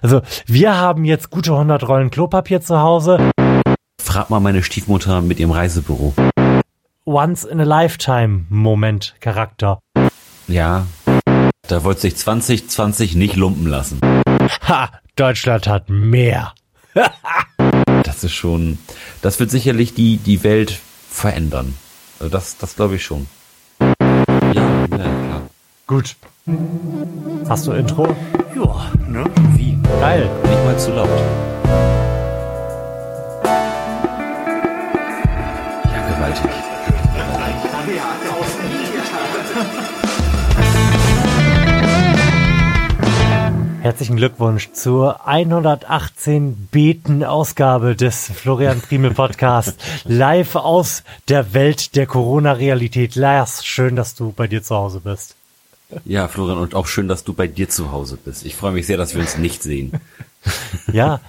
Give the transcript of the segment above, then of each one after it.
Also wir haben jetzt gute 100 Rollen Klopapier zu Hause. Frag mal meine Stiefmutter mit ihrem Reisebüro. Once in a Lifetime Moment Charakter. Ja, da wollte sich 2020 nicht lumpen lassen. Ha, Deutschland hat mehr. Das ist schon, das wird sicherlich die, die Welt verändern. Also das, das glaube ich schon. Ja, ja, klar. Gut. Hast du Intro? Ja, ne? Geil. Nicht mal zu laut. Ja, gewaltig. Herzlichen Glückwunsch zur 118 Beten Ausgabe des Florian Primel Podcast live aus der Welt der Corona-Realität. Lars, schön, dass du bei dir zu Hause bist. Ja, Florian, und auch schön, dass du bei dir zu Hause bist. Ich freue mich sehr, dass wir uns nicht sehen. Ja,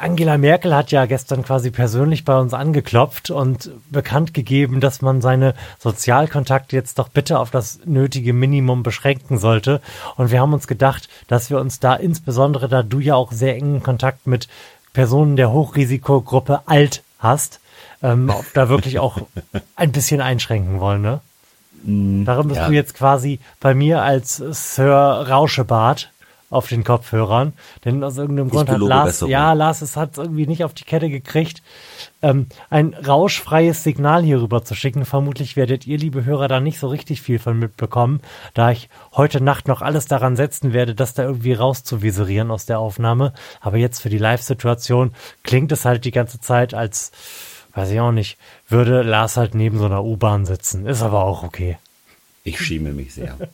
Angela Merkel hat ja gestern quasi persönlich bei uns angeklopft und bekannt gegeben, dass man seine Sozialkontakte jetzt doch bitte auf das nötige Minimum beschränken sollte. Und wir haben uns gedacht, dass wir uns da insbesondere, da du ja auch sehr engen Kontakt mit Personen der Hochrisikogruppe alt hast, ähm, da wirklich auch ein bisschen einschränken wollen, ne? Darum bist ja. du jetzt quasi bei mir als Sir Rauschebart auf den Kopfhörern. Denn aus irgendeinem Grund hat Lars, Besserung. ja, Lars es hat irgendwie nicht auf die Kette gekriegt, ähm, ein rauschfreies Signal hier rüber zu schicken. Vermutlich werdet ihr, liebe Hörer, da nicht so richtig viel von mitbekommen, da ich heute Nacht noch alles daran setzen werde, das da irgendwie rauszuvisieren aus der Aufnahme. Aber jetzt für die Live-Situation klingt es halt die ganze Zeit als, weiß ich auch nicht, würde Lars halt neben so einer U-Bahn sitzen. Ist aber auch okay. Ich schäme mich sehr.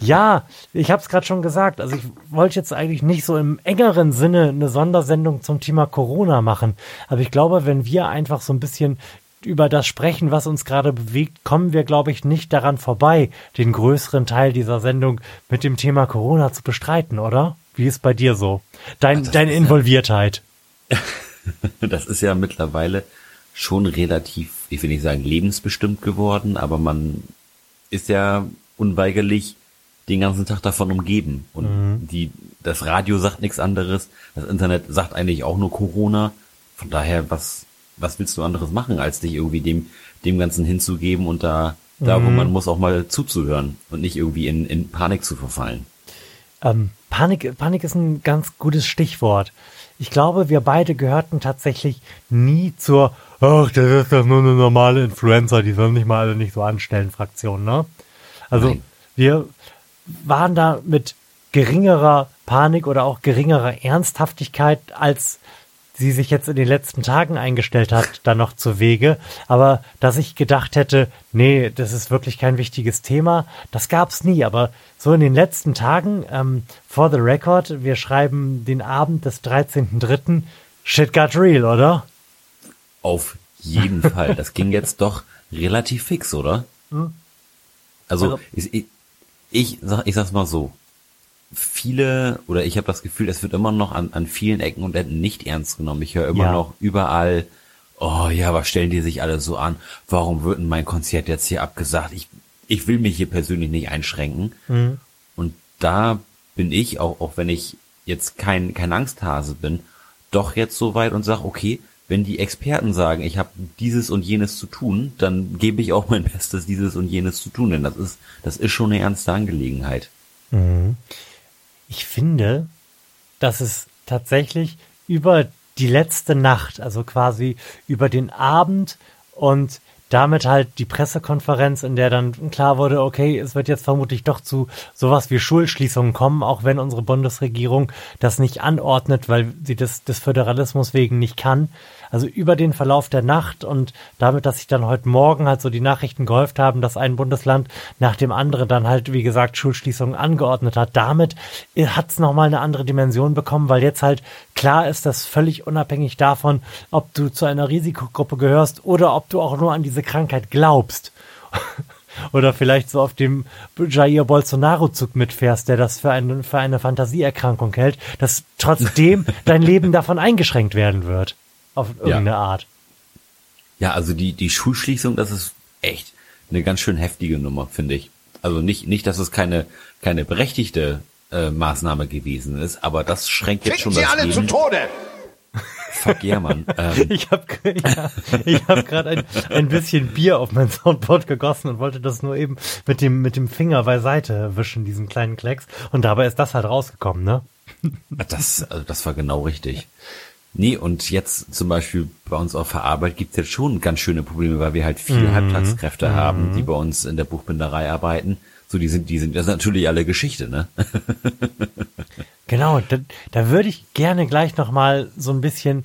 Ja, ich habe es gerade schon gesagt. Also ich wollte jetzt eigentlich nicht so im engeren Sinne eine Sondersendung zum Thema Corona machen. Aber ich glaube, wenn wir einfach so ein bisschen über das sprechen, was uns gerade bewegt, kommen wir, glaube ich, nicht daran vorbei, den größeren Teil dieser Sendung mit dem Thema Corona zu bestreiten, oder? Wie ist bei dir so? Dein, deine ist ja- Involviertheit. Das ist ja mittlerweile schon relativ, ich will nicht sagen lebensbestimmt geworden, aber man ist ja unweigerlich den ganzen Tag davon umgeben. Und die, das Radio sagt nichts anderes, das Internet sagt eigentlich auch nur Corona. Von daher, was, was willst du anderes machen, als dich irgendwie dem, dem Ganzen hinzugeben und da, da wo man muss, auch mal zuzuhören und nicht irgendwie in, in Panik zu verfallen. Ähm, Panik, Panik ist ein ganz gutes Stichwort. Ich glaube, wir beide gehörten tatsächlich nie zur, ach, das ist doch nur eine normale Influencer, die sollen nicht mal alle nicht so anstellen, Fraktion, ne? Also, Nein. wir waren da mit geringerer Panik oder auch geringerer Ernsthaftigkeit, als sie sich jetzt in den letzten Tagen eingestellt hat, dann noch zu Wege. Aber dass ich gedacht hätte, nee, das ist wirklich kein wichtiges Thema, das gab's nie. Aber so in den letzten Tagen, ähm, for the record, wir schreiben den Abend des 13.3., shit got real, oder? Auf jeden Fall. Das ging jetzt doch relativ fix, oder? Also, Also- ich, ich, ich, sag, ich sag's mal so. Viele, oder ich habe das Gefühl, es wird immer noch an, an vielen Ecken und Enden nicht ernst genommen. Ich höre immer Ja. noch überall, oh ja, was stellen die sich alle so an? Warum wird denn mein Konzert jetzt hier abgesagt? Ich, ich will mich hier persönlich nicht einschränken. Und da bin ich, auch, auch wenn ich jetzt kein, kein Angsthase bin, doch jetzt so weit und sag, okay, wenn die Experten sagen, ich habe dieses und jenes zu tun, dann gebe ich auch mein Bestes, dieses und jenes zu tun, denn das ist, das ist schon eine ernste Angelegenheit. Ich finde, dass es tatsächlich über die letzte Nacht, also quasi über den Abend und damit halt die Pressekonferenz, in der dann klar wurde, okay, es wird jetzt vermutlich doch zu sowas wie Schulschließungen kommen, auch wenn unsere Bundesregierung das nicht anordnet, weil sie das des Föderalismus wegen nicht kann. Also über den Verlauf der Nacht und damit, dass sich dann heute Morgen halt so die Nachrichten gehäuft haben, dass ein Bundesland nach dem anderen dann halt, wie gesagt, Schulschließungen angeordnet hat. Damit hat es nochmal eine andere Dimension bekommen, weil jetzt halt klar ist, dass völlig unabhängig davon, ob du zu einer Risikogruppe gehörst oder ob du auch nur an diese Krankheit glaubst. Oder vielleicht so auf dem Jair Bolsonaro-Zug mitfährst, der das für eine, für eine Fantasieerkrankung hält, dass trotzdem dein Leben davon eingeschränkt werden wird. Auf irgendeine Art. Ja, also die, die Schulschließung, das ist echt eine ganz schön heftige Nummer, finde ich. Also nicht, nicht, dass es keine, keine berechtigte äh, Maßnahme gewesen ist, aber das schränkt jetzt schon Sie das alle Leben. zu Tode! Fuck yeah, Mann. Ähm, Ich habe ja, ich hab gerade ein, ein bisschen Bier auf mein Soundboard gegossen und wollte das nur eben mit dem, mit dem Finger beiseite wischen, diesen kleinen Klecks. Und dabei ist das halt rausgekommen, ne? das, also das war genau richtig. Nee, und jetzt zum Beispiel bei uns auf der Arbeit gibt's jetzt schon ganz schöne Probleme, weil wir halt viele Halbtagskräfte haben, die bei uns in der Buchbinderei arbeiten. So, die sind, die sind, das ist natürlich alle Geschichte, ne? Genau, da, da würde ich gerne gleich nochmal so ein bisschen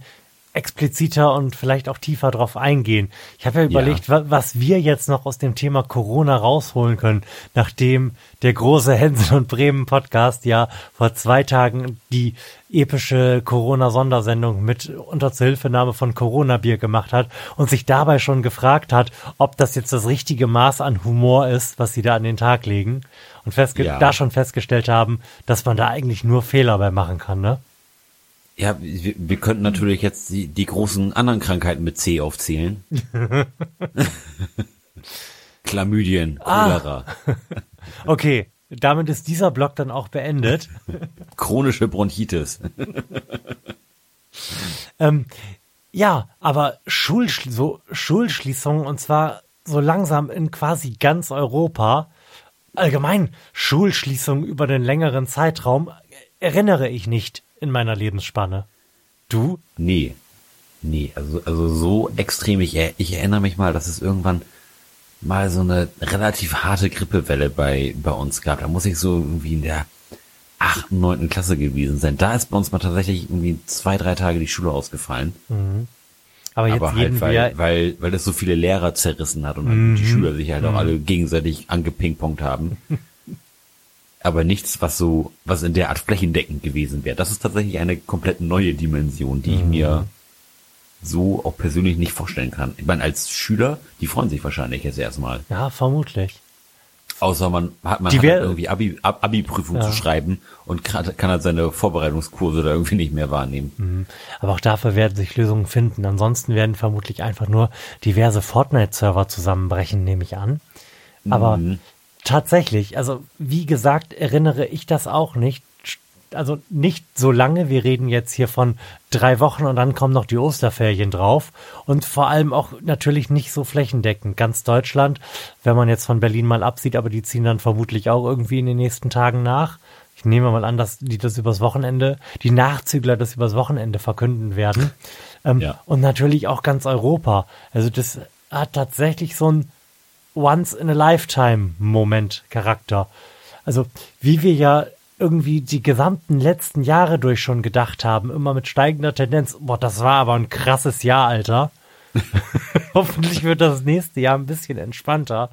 expliziter und vielleicht auch tiefer drauf eingehen. Ich habe ja überlegt, wa was wir jetzt noch aus dem Thema Corona rausholen können, nachdem der große Hänsel und Bremen Podcast ja vor zwei Tagen die epische Corona-Sondersendung mit unter Zuhilfenahme von Corona-Bier gemacht hat und sich dabei schon gefragt hat, ob das jetzt das richtige Maß an Humor ist, was sie da an den Tag legen und Ja. da schon festgestellt haben, dass man da eigentlich nur Fehler bei machen kann, ne? Ja, wir, wir könnten natürlich jetzt die, die großen anderen Krankheiten mit C aufzählen. Chlamydien, Cholera, Okay, damit ist dieser Block dann auch beendet. chronische Bronchitis. ähm, ja, aber Schulschli so Schulschließungen und zwar so langsam in quasi ganz Europa. Allgemein Schulschließungen über den längeren Zeitraum erinnere ich nicht in meiner Lebensspanne. Du? Nee. Nee, also, also so extrem. Ich, ich erinnere mich mal, dass es irgendwann mal so eine relativ harte Grippewelle bei, bei uns gab. Da muss ich so irgendwie in der achten, neunten Klasse gewesen sein. Da ist bei uns mal tatsächlich irgendwie zwei, drei Tage die Schule ausgefallen. Aber jetzt Aber jeden halt, weil, weil, weil das so viele Lehrer zerrissen hat und halt Mhm. die Schüler sich halt auch alle gegenseitig angepingpongt haben. Aber nichts, was so, was in der Art flächendeckend gewesen wäre. Das ist tatsächlich eine komplett neue Dimension, die Mhm. ich mir so auch persönlich nicht vorstellen kann. Ich meine, als Schüler, die freuen sich wahrscheinlich jetzt erstmal. ja vermutlich. Außer man hat man hat halt irgendwie Abi, Ab- Abi-Prüfung Ja. zu schreiben und kann, kann halt seine Vorbereitungskurse da irgendwie nicht mehr wahrnehmen. Aber auch dafür werden sich Lösungen finden. Ansonsten werden vermutlich einfach nur diverse Fortnite-Server zusammenbrechen, nehme ich an. Aber tatsächlich, also wie gesagt, erinnere ich das auch nicht. Also nicht so lange. Wir reden jetzt hier von drei Wochen und dann kommen noch die Osterferien drauf. Und vor allem auch natürlich nicht so flächendeckend. Ganz Deutschland, wenn man jetzt von Berlin mal absieht, aber die ziehen dann vermutlich auch irgendwie in den nächsten Tagen nach. Ich nehme mal an, dass die das übers Wochenende, die Nachzügler das übers Wochenende verkünden werden. Ähm, Ja. Und natürlich auch ganz Europa. Also das hat tatsächlich so ein Once-in-a-Lifetime-Moment-Charakter. Also wie wir ja irgendwie die gesamten letzten Jahre durch schon gedacht haben, immer mit steigender Tendenz. Boah, das war aber ein krasses Jahr, Alter. Hoffentlich wird das nächste Jahr ein bisschen entspannter.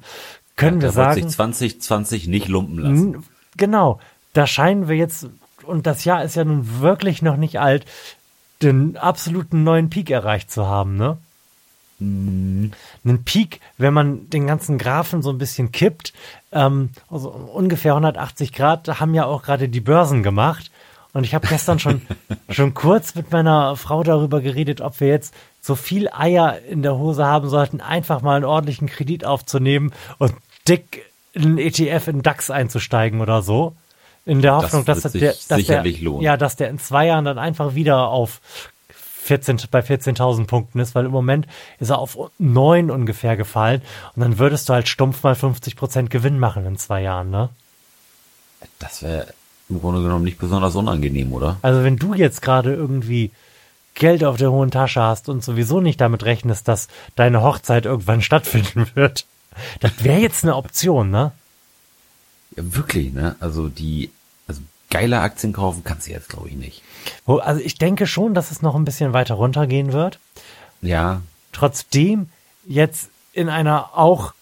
Können wir Da wird sich sagen, 2020 nicht lumpen lassen. Genau, da scheinen wir jetzt, und das Jahr ist ja nun wirklich noch nicht alt, den absoluten neuen Peak erreicht zu haben, ne? Einen Peak, wenn man den ganzen Graphen so ein bisschen kippt, ähm, also ungefähr 180 Grad, haben ja auch gerade die Börsen gemacht. Und ich habe gestern schon, schon kurz mit meiner Frau darüber geredet, ob wir jetzt so viel Eier in der Hose haben sollten, einfach mal einen ordentlichen Kredit aufzunehmen und dick in einen ETF in den DAX einzusteigen oder so. In der Hoffnung, Das dass, der, dass der, lohnen. ja, dass der in zwei Jahren dann einfach wieder auf 14, bei 14.000 Punkten ist, weil im Moment ist er auf 9 ungefähr gefallen und dann würdest du halt stumpf mal 50% Gewinn machen in zwei Jahren, ne? Das wäre im Grunde genommen nicht besonders unangenehm, oder? Also wenn du jetzt gerade irgendwie Geld auf der hohen Tasche hast und sowieso nicht damit rechnest, dass deine Hochzeit irgendwann stattfinden wird, das wäre jetzt eine Option, ne? Ja, wirklich, ne? Also die, also geile Aktien kaufen kannst du jetzt, glaube ich, nicht. Also ich denke schon, dass es noch ein bisschen weiter runtergehen wird. Ja, Trotzdem jetzt in einer auch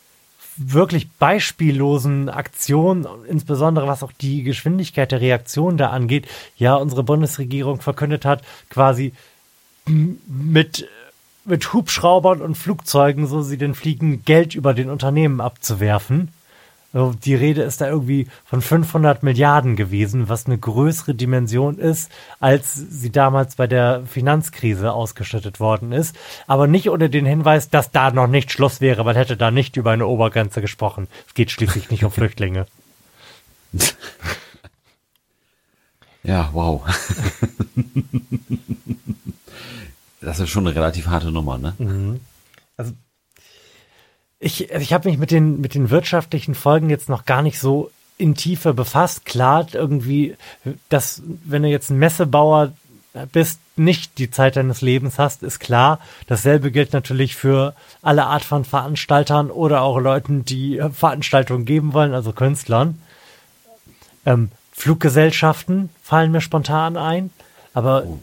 wirklich beispiellosen Aktion, insbesondere was auch die Geschwindigkeit der Reaktion da angeht, ja, unsere Bundesregierung verkündet hat, quasi mit, mit Hubschraubern und Flugzeugen, so sie denn fliegen, Geld über den Unternehmen abzuwerfen. Also Die Rede ist da irgendwie von 500 Milliarden gewesen, was eine größere Dimension ist, als sie damals bei der Finanzkrise ausgeschüttet worden ist. Aber nicht unter den Hinweis, dass da noch nicht Schluss wäre. Man hätte da nicht über eine Obergrenze gesprochen. Es geht schließlich nicht um Flüchtlinge. Ja, wow. das ist schon eine relativ harte Nummer, ne? Mhm. Also ich, ich habe mich mit den, mit den wirtschaftlichen Folgen jetzt noch gar nicht so in Tiefe befasst. Klar, irgendwie, dass, wenn du jetzt ein Messebauer bist, nicht die Zeit deines Lebens hast, ist klar. Dasselbe gilt natürlich für alle Art von Veranstaltern oder auch Leuten, die Veranstaltungen geben wollen, also Künstlern. Ähm, Fluggesellschaften fallen mir spontan ein, aber oh.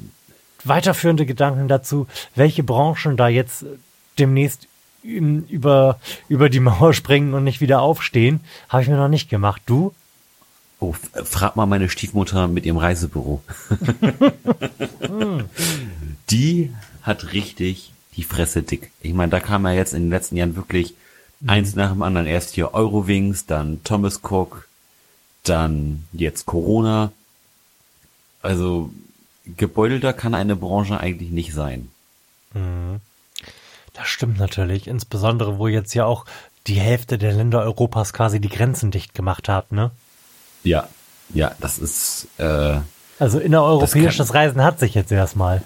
weiterführende Gedanken dazu, welche Branchen da jetzt demnächst über, über die Mauer springen und nicht wieder aufstehen, habe ich mir noch nicht gemacht. Du? Oh, frag mal meine Stiefmutter mit ihrem Reisebüro. die hat richtig die Fresse dick. Ich meine, da kam ja jetzt in den letzten Jahren wirklich mhm. eins nach dem anderen. Erst hier Eurowings, dann Thomas Cook, dann jetzt Corona. Also gebeutelter kann eine Branche eigentlich nicht sein. Mhm. Das stimmt natürlich, insbesondere wo jetzt ja auch die Hälfte der Länder Europas quasi die Grenzen dicht gemacht hat, ne? Ja, ja, das ist. Äh, also innereuropäisches Reisen hat sich jetzt erstmal.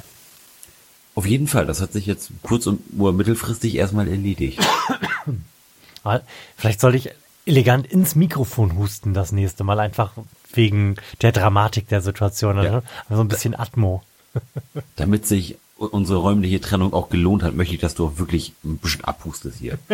Auf jeden Fall, das hat sich jetzt kurz- und mittelfristig erstmal erledigt. Vielleicht sollte ich elegant ins Mikrofon husten das nächste Mal, einfach wegen der Dramatik der Situation. Ja. Also, also ein bisschen Atmo. Damit sich unsere räumliche Trennung auch gelohnt hat, möchte ich, dass du auch wirklich ein bisschen abhustest hier.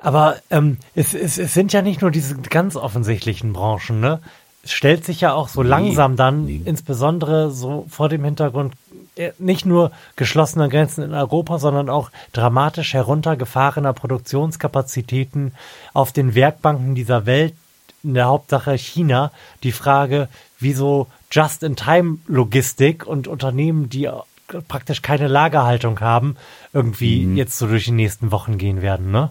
Aber ähm, es, es, es sind ja nicht nur diese ganz offensichtlichen Branchen, ne? Es stellt sich ja auch so nee, langsam dann, nee. insbesondere so vor dem Hintergrund äh, nicht nur geschlossener Grenzen in Europa, sondern auch dramatisch heruntergefahrener Produktionskapazitäten auf den Werkbanken dieser Welt, in der Hauptsache China, die Frage, wieso Just-in-Time-Logistik und Unternehmen, die praktisch keine Lagerhaltung haben, irgendwie mhm. jetzt so durch die nächsten Wochen gehen werden, ne?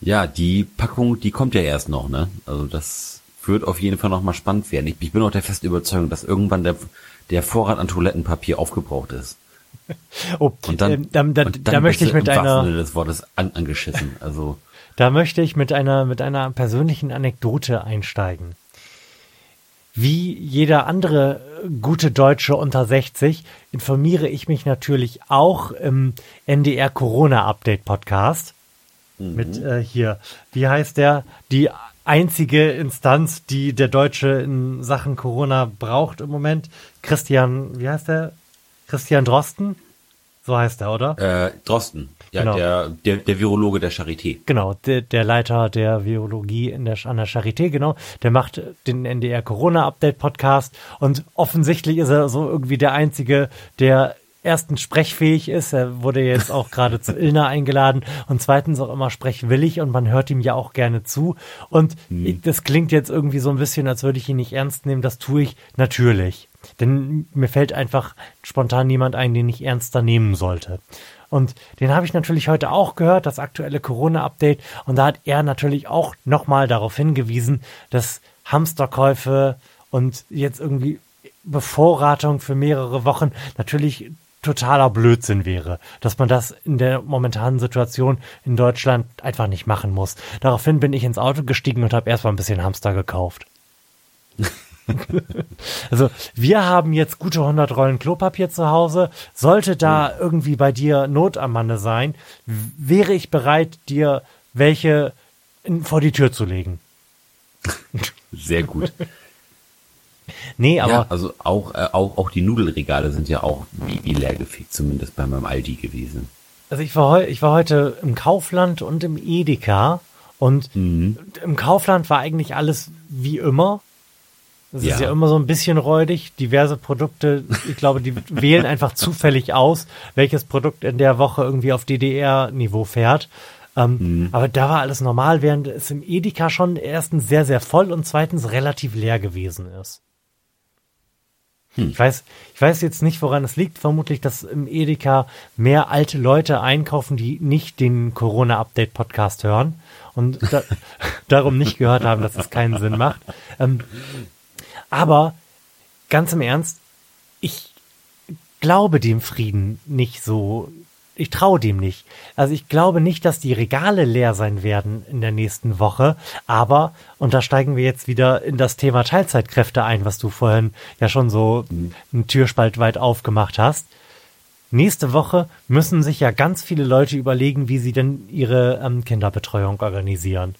Ja, die Packung, die kommt ja erst noch, ne? Also das wird auf jeden Fall noch mal spannend werden. Ich, ich bin auch der festen Überzeugung, dass irgendwann der, der Vorrat an Toilettenpapier aufgebraucht ist. Oh, und dann, ähm, da, da, und dann da möchte ich mit einer des Wortes an, angeschissen. Also da möchte ich mit einer mit einer persönlichen Anekdote einsteigen wie jeder andere gute Deutsche unter 60 informiere ich mich natürlich auch im NDR Corona Update Podcast. Mhm. Mit äh, hier, wie heißt der? Die einzige Instanz, die der Deutsche in Sachen Corona braucht im Moment. Christian, wie heißt der? Christian Drosten? So heißt er, oder? Äh, Drosten. Ja, genau. der, der, der Virologe der Charité. Genau, der, der Leiter der Virologie in der, an der Charité, genau. Der macht den NDR Corona Update Podcast und offensichtlich ist er so irgendwie der Einzige, der erstens sprechfähig ist. Er wurde jetzt auch gerade zu Ilna eingeladen und zweitens auch immer sprechwillig und man hört ihm ja auch gerne zu. Und hm. das klingt jetzt irgendwie so ein bisschen, als würde ich ihn nicht ernst nehmen. Das tue ich natürlich. Denn mir fällt einfach spontan niemand ein, den ich ernster nehmen sollte. Und den habe ich natürlich heute auch gehört, das aktuelle Corona-Update. Und da hat er natürlich auch nochmal darauf hingewiesen, dass Hamsterkäufe und jetzt irgendwie Bevorratung für mehrere Wochen natürlich totaler Blödsinn wäre, dass man das in der momentanen Situation in Deutschland einfach nicht machen muss. Daraufhin bin ich ins Auto gestiegen und habe erstmal ein bisschen Hamster gekauft. also wir haben jetzt gute 100 Rollen Klopapier zu Hause. Sollte da oh. irgendwie bei dir Not am Manne sein, wäre ich bereit, dir welche vor die Tür zu legen. Sehr gut. nee, aber. Ja, also auch, äh, auch, auch die Nudelregale sind ja auch wie, wie leergefegt, zumindest bei meinem Aldi gewesen. Also ich war, ich war heute im Kaufland und im Edeka und mhm. im Kaufland war eigentlich alles wie immer. Das ja. ist ja immer so ein bisschen räudig. Diverse Produkte, ich glaube, die wählen einfach zufällig aus, welches Produkt in der Woche irgendwie auf DDR-Niveau fährt. Ähm, mhm. Aber da war alles normal, während es im Edeka schon erstens sehr, sehr voll und zweitens relativ leer gewesen ist. Hm. Ich weiß, ich weiß jetzt nicht, woran es liegt. Vermutlich, dass im Edeka mehr alte Leute einkaufen, die nicht den Corona-Update-Podcast hören und da, darum nicht gehört haben, dass es keinen Sinn macht. Ähm, aber ganz im Ernst, ich glaube dem Frieden nicht so ich traue dem nicht. Also ich glaube nicht, dass die Regale leer sein werden in der nächsten Woche. Aber, und da steigen wir jetzt wieder in das Thema Teilzeitkräfte ein, was du vorhin ja schon so mhm. einen Türspalt weit aufgemacht hast. Nächste Woche müssen sich ja ganz viele Leute überlegen, wie sie denn ihre ähm, Kinderbetreuung organisieren.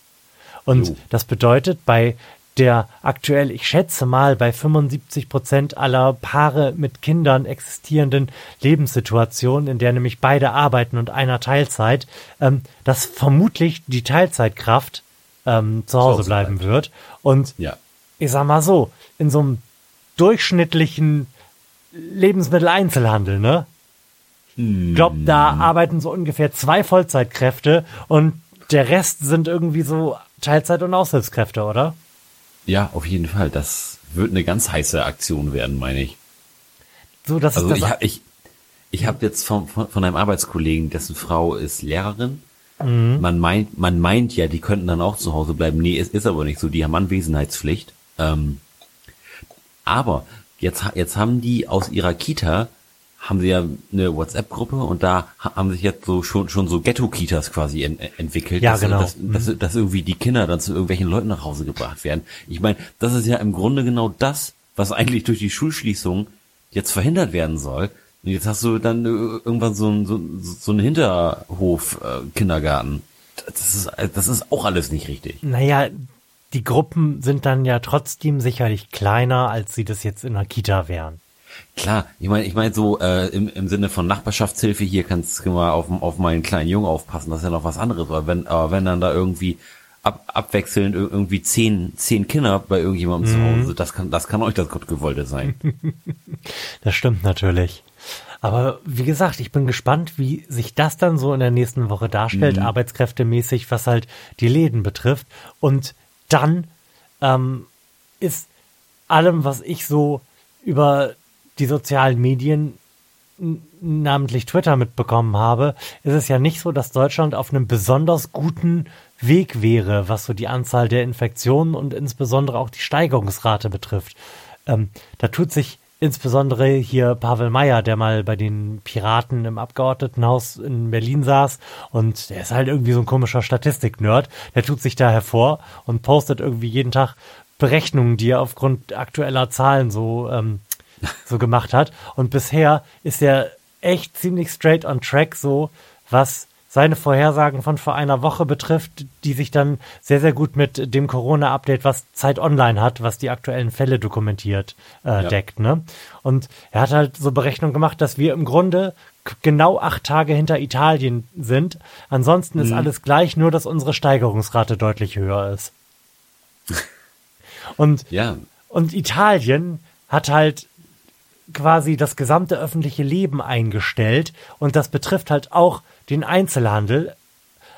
Und jo. das bedeutet, bei der aktuell, ich schätze mal, bei 75 Prozent aller Paare mit Kindern existierenden Lebenssituation, in der nämlich beide arbeiten und einer Teilzeit, ähm, dass vermutlich die Teilzeitkraft ähm, zu Hause bleiben bleibt. wird. Und ja. ich sag mal so, in so einem durchschnittlichen Lebensmitteleinzelhandel, ne? Ich glaube, da hm. arbeiten so ungefähr zwei Vollzeitkräfte und der Rest sind irgendwie so Teilzeit- und Aushilfskräfte, oder? Ja, auf jeden Fall. Das wird eine ganz heiße Aktion werden, meine ich. So, das also ist das ich, ich, ich habe jetzt von, von, von einem Arbeitskollegen, dessen Frau ist Lehrerin. Mhm. Man meint, man meint ja, die könnten dann auch zu Hause bleiben. Nee, es ist aber nicht so. Die haben Anwesenheitspflicht. Ähm, aber jetzt, jetzt haben die aus ihrer Kita haben sie ja eine WhatsApp-Gruppe und da haben sich jetzt so schon schon so Ghetto-Kitas quasi en entwickelt, ja, dass, genau. dass, dass, mhm. dass irgendwie die Kinder dann zu irgendwelchen Leuten nach Hause gebracht werden. Ich meine, das ist ja im Grunde genau das, was eigentlich durch die Schulschließung jetzt verhindert werden soll. Und jetzt hast du dann irgendwann so ein so, so ein Hinterhof-Kindergarten. Das ist das ist auch alles nicht richtig. Naja, die Gruppen sind dann ja trotzdem sicherlich kleiner, als sie das jetzt in einer Kita wären. Klar, ich meine, ich meine so äh, im, im Sinne von Nachbarschaftshilfe hier kannst du mal auf, auf meinen kleinen Jungen aufpassen, das ist ja noch was anderes. Aber wenn, aber wenn dann da irgendwie ab, abwechselnd irgendwie zehn, zehn Kinder bei irgendjemandem mhm. zu Hause, das kann, das kann euch das Gottgewollte sein. das stimmt natürlich. Aber wie gesagt, ich bin gespannt, wie sich das dann so in der nächsten Woche darstellt, mhm. arbeitskräftemäßig, was halt die Läden betrifft. Und dann ähm, ist allem, was ich so über die sozialen Medien, namentlich Twitter, mitbekommen habe, ist es ja nicht so, dass Deutschland auf einem besonders guten Weg wäre, was so die Anzahl der Infektionen und insbesondere auch die Steigerungsrate betrifft. Ähm, da tut sich insbesondere hier Pavel Meyer, der mal bei den Piraten im Abgeordnetenhaus in Berlin saß und der ist halt irgendwie so ein komischer Statistik-Nerd, der tut sich da hervor und postet irgendwie jeden Tag Berechnungen, die er aufgrund aktueller Zahlen so ähm, so gemacht hat. Und bisher ist er echt ziemlich straight on track, so was seine Vorhersagen von vor einer Woche betrifft, die sich dann sehr, sehr gut mit dem Corona-Update, was Zeit Online hat, was die aktuellen Fälle dokumentiert, äh, ja. deckt. Ne? Und er hat halt so Berechnungen gemacht, dass wir im Grunde genau acht Tage hinter Italien sind. Ansonsten mhm. ist alles gleich, nur dass unsere Steigerungsrate deutlich höher ist. Und, ja. und Italien hat halt quasi das gesamte öffentliche Leben eingestellt und das betrifft halt auch den Einzelhandel,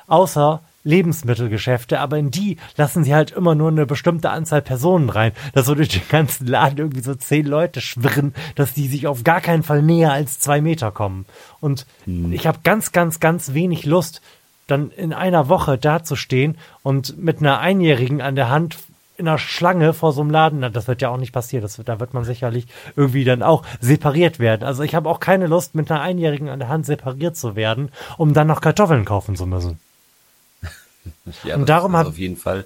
außer Lebensmittelgeschäfte, aber in die lassen sie halt immer nur eine bestimmte Anzahl Personen rein, dass so durch den ganzen Laden irgendwie so zehn Leute schwirren, dass die sich auf gar keinen Fall näher als zwei Meter kommen. Und hm. ich habe ganz, ganz, ganz wenig Lust, dann in einer Woche dazustehen und mit einer Einjährigen an der Hand in einer Schlange vor so einem Laden, das wird ja auch nicht passieren, das wird, da wird man sicherlich irgendwie dann auch separiert werden. Also ich habe auch keine Lust, mit einer Einjährigen an der Hand separiert zu werden, um dann noch Kartoffeln kaufen zu müssen. ja, und darum ist auf jeden Fall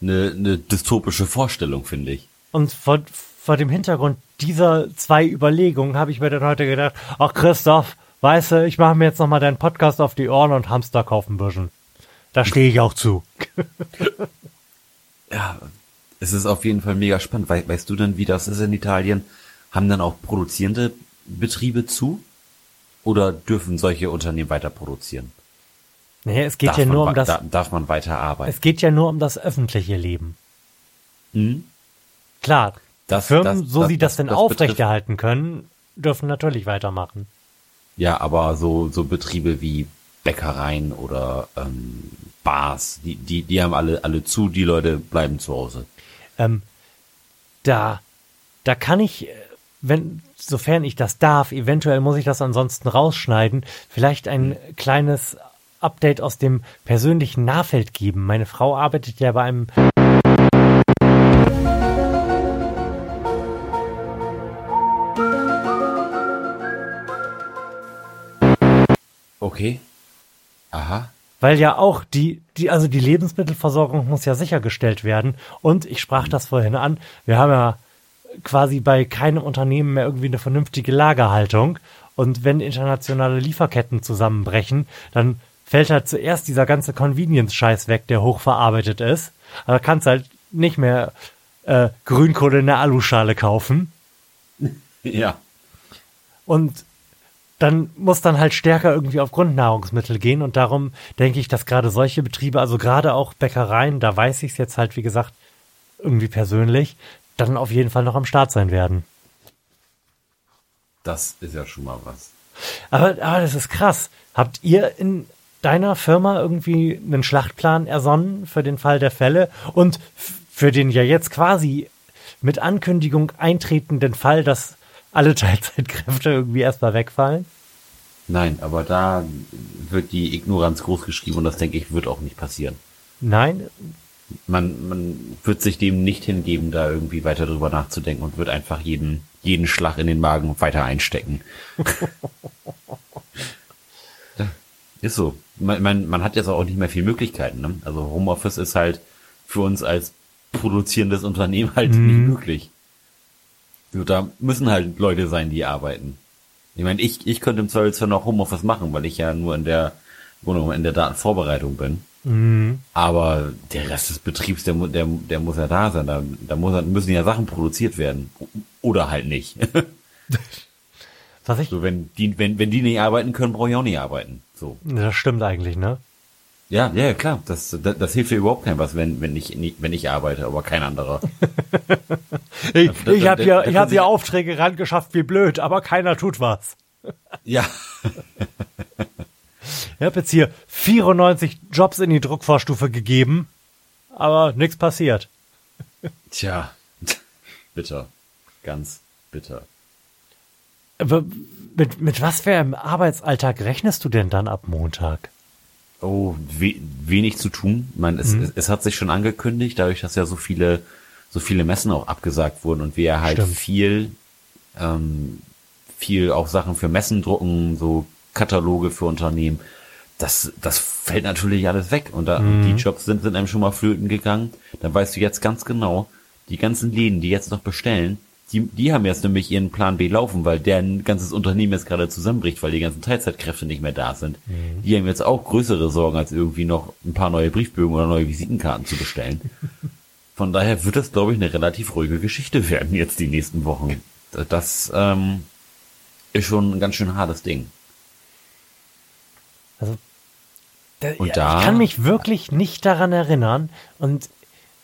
eine, eine dystopische Vorstellung, finde ich. Und vor, vor dem Hintergrund dieser zwei Überlegungen habe ich mir dann heute gedacht, ach Christoph, weißt du, ich mache mir jetzt nochmal deinen Podcast auf die Ohren und Hamster kaufen büschen. Da stehe ich auch zu. ja, es ist auf jeden Fall mega spannend. We weißt du denn, wie das ist in Italien? Haben dann auch produzierende Betriebe zu? Oder dürfen solche Unternehmen weiter produzieren? Naja, es geht darf ja nur um das. Da, darf man weiter arbeiten? Es geht ja nur um das öffentliche Leben. Hm? Klar, das, Firmen, das, so das, sie das, denn aufrechterhalten können, dürfen natürlich weitermachen. Ja, aber so, so Betriebe wie Bäckereien oder ähm, Bars, die, die, die haben alle, alle zu, die Leute bleiben zu Hause. Ähm, da, da kann ich, äh, wenn, sofern ich das darf, eventuell muss ich das ansonsten rausschneiden, vielleicht ein kleines Update aus dem persönlichen Nahfeld geben. Meine Frau arbeitet ja bei einem Okay. Aha. Weil ja auch die, die, also die Lebensmittelversorgung muss ja sichergestellt werden. Und ich sprach das vorhin an, wir haben ja quasi bei keinem Unternehmen mehr irgendwie eine vernünftige Lagerhaltung. Und wenn internationale Lieferketten zusammenbrechen, dann fällt halt zuerst dieser ganze Convenience-Scheiß weg, der hochverarbeitet ist. Aber kannst halt nicht mehr äh, Grünkohle in der Aluschale kaufen. Ja. Und dann muss dann halt stärker irgendwie auf Grundnahrungsmittel gehen. Und darum denke ich, dass gerade solche Betriebe, also gerade auch Bäckereien, da weiß ich es jetzt halt, wie gesagt, irgendwie persönlich, dann auf jeden Fall noch am Start sein werden. Das ist ja schon mal was. Aber, aber das ist krass. Habt ihr in deiner Firma irgendwie einen Schlachtplan ersonnen für den Fall der Fälle und für den ja jetzt quasi mit Ankündigung eintretenden Fall, dass alle Teilzeitkräfte irgendwie erstmal wegfallen? Nein, aber da wird die Ignoranz groß geschrieben und das denke ich wird auch nicht passieren. Nein? Man, man wird sich dem nicht hingeben, da irgendwie weiter drüber nachzudenken und wird einfach jeden, jeden Schlag in den Magen weiter einstecken. ist so. Man, man, man hat jetzt auch nicht mehr viel Möglichkeiten. Ne? Also Homeoffice ist halt für uns als produzierendes Unternehmen halt mhm. nicht möglich. Da müssen halt Leute sein, die arbeiten. Ich meine, ich, ich könnte im Zweifelsfall noch Homeoffice machen, weil ich ja nur in der Wohnung in der Datenvorbereitung bin. Mhm. Aber der Rest des Betriebs, der, der, der muss ja da sein. Da, da muss, müssen ja Sachen produziert werden. Oder halt nicht. Was ich? So, wenn die, wenn, wenn die nicht arbeiten können, brauche ich auch nicht arbeiten. So. Das stimmt eigentlich, ne? Ja, ja, klar. Das, das, das hilft dir überhaupt kein was, wenn, wenn ich, wenn ich arbeite, aber kein anderer. ich ich habe ja, ich habe ja Aufträge rangeschafft wie blöd, aber keiner tut was. ja. Ich habe jetzt hier 94 Jobs in die Druckvorstufe gegeben, aber nichts passiert. Tja, bitter. Ganz bitter. Aber mit, mit was für einem Arbeitsalltag rechnest du denn dann ab Montag? Oh, we wenig zu tun. Ich meine, es, mhm. es, es, hat sich schon angekündigt, dadurch, dass ja so viele, so viele Messen auch abgesagt wurden und wir halt Stimmt. viel, ähm, viel auch Sachen für Messen drucken, so Kataloge für Unternehmen. Das, das fällt natürlich alles weg und da, mhm. die Jobs sind, sind einem schon mal flöten gegangen. Dann weißt du jetzt ganz genau, die ganzen Läden, die jetzt noch bestellen, die, die haben jetzt nämlich ihren Plan B laufen, weil deren ganzes Unternehmen jetzt gerade zusammenbricht, weil die ganzen Teilzeitkräfte nicht mehr da sind. Mhm. Die haben jetzt auch größere Sorgen, als irgendwie noch ein paar neue Briefbögen oder neue Visitenkarten zu bestellen. Von daher wird das, glaube ich, eine relativ ruhige Geschichte werden jetzt die nächsten Wochen. Das ähm, ist schon ein ganz schön hartes Ding. Also, da, und da, ich kann mich wirklich nicht daran erinnern und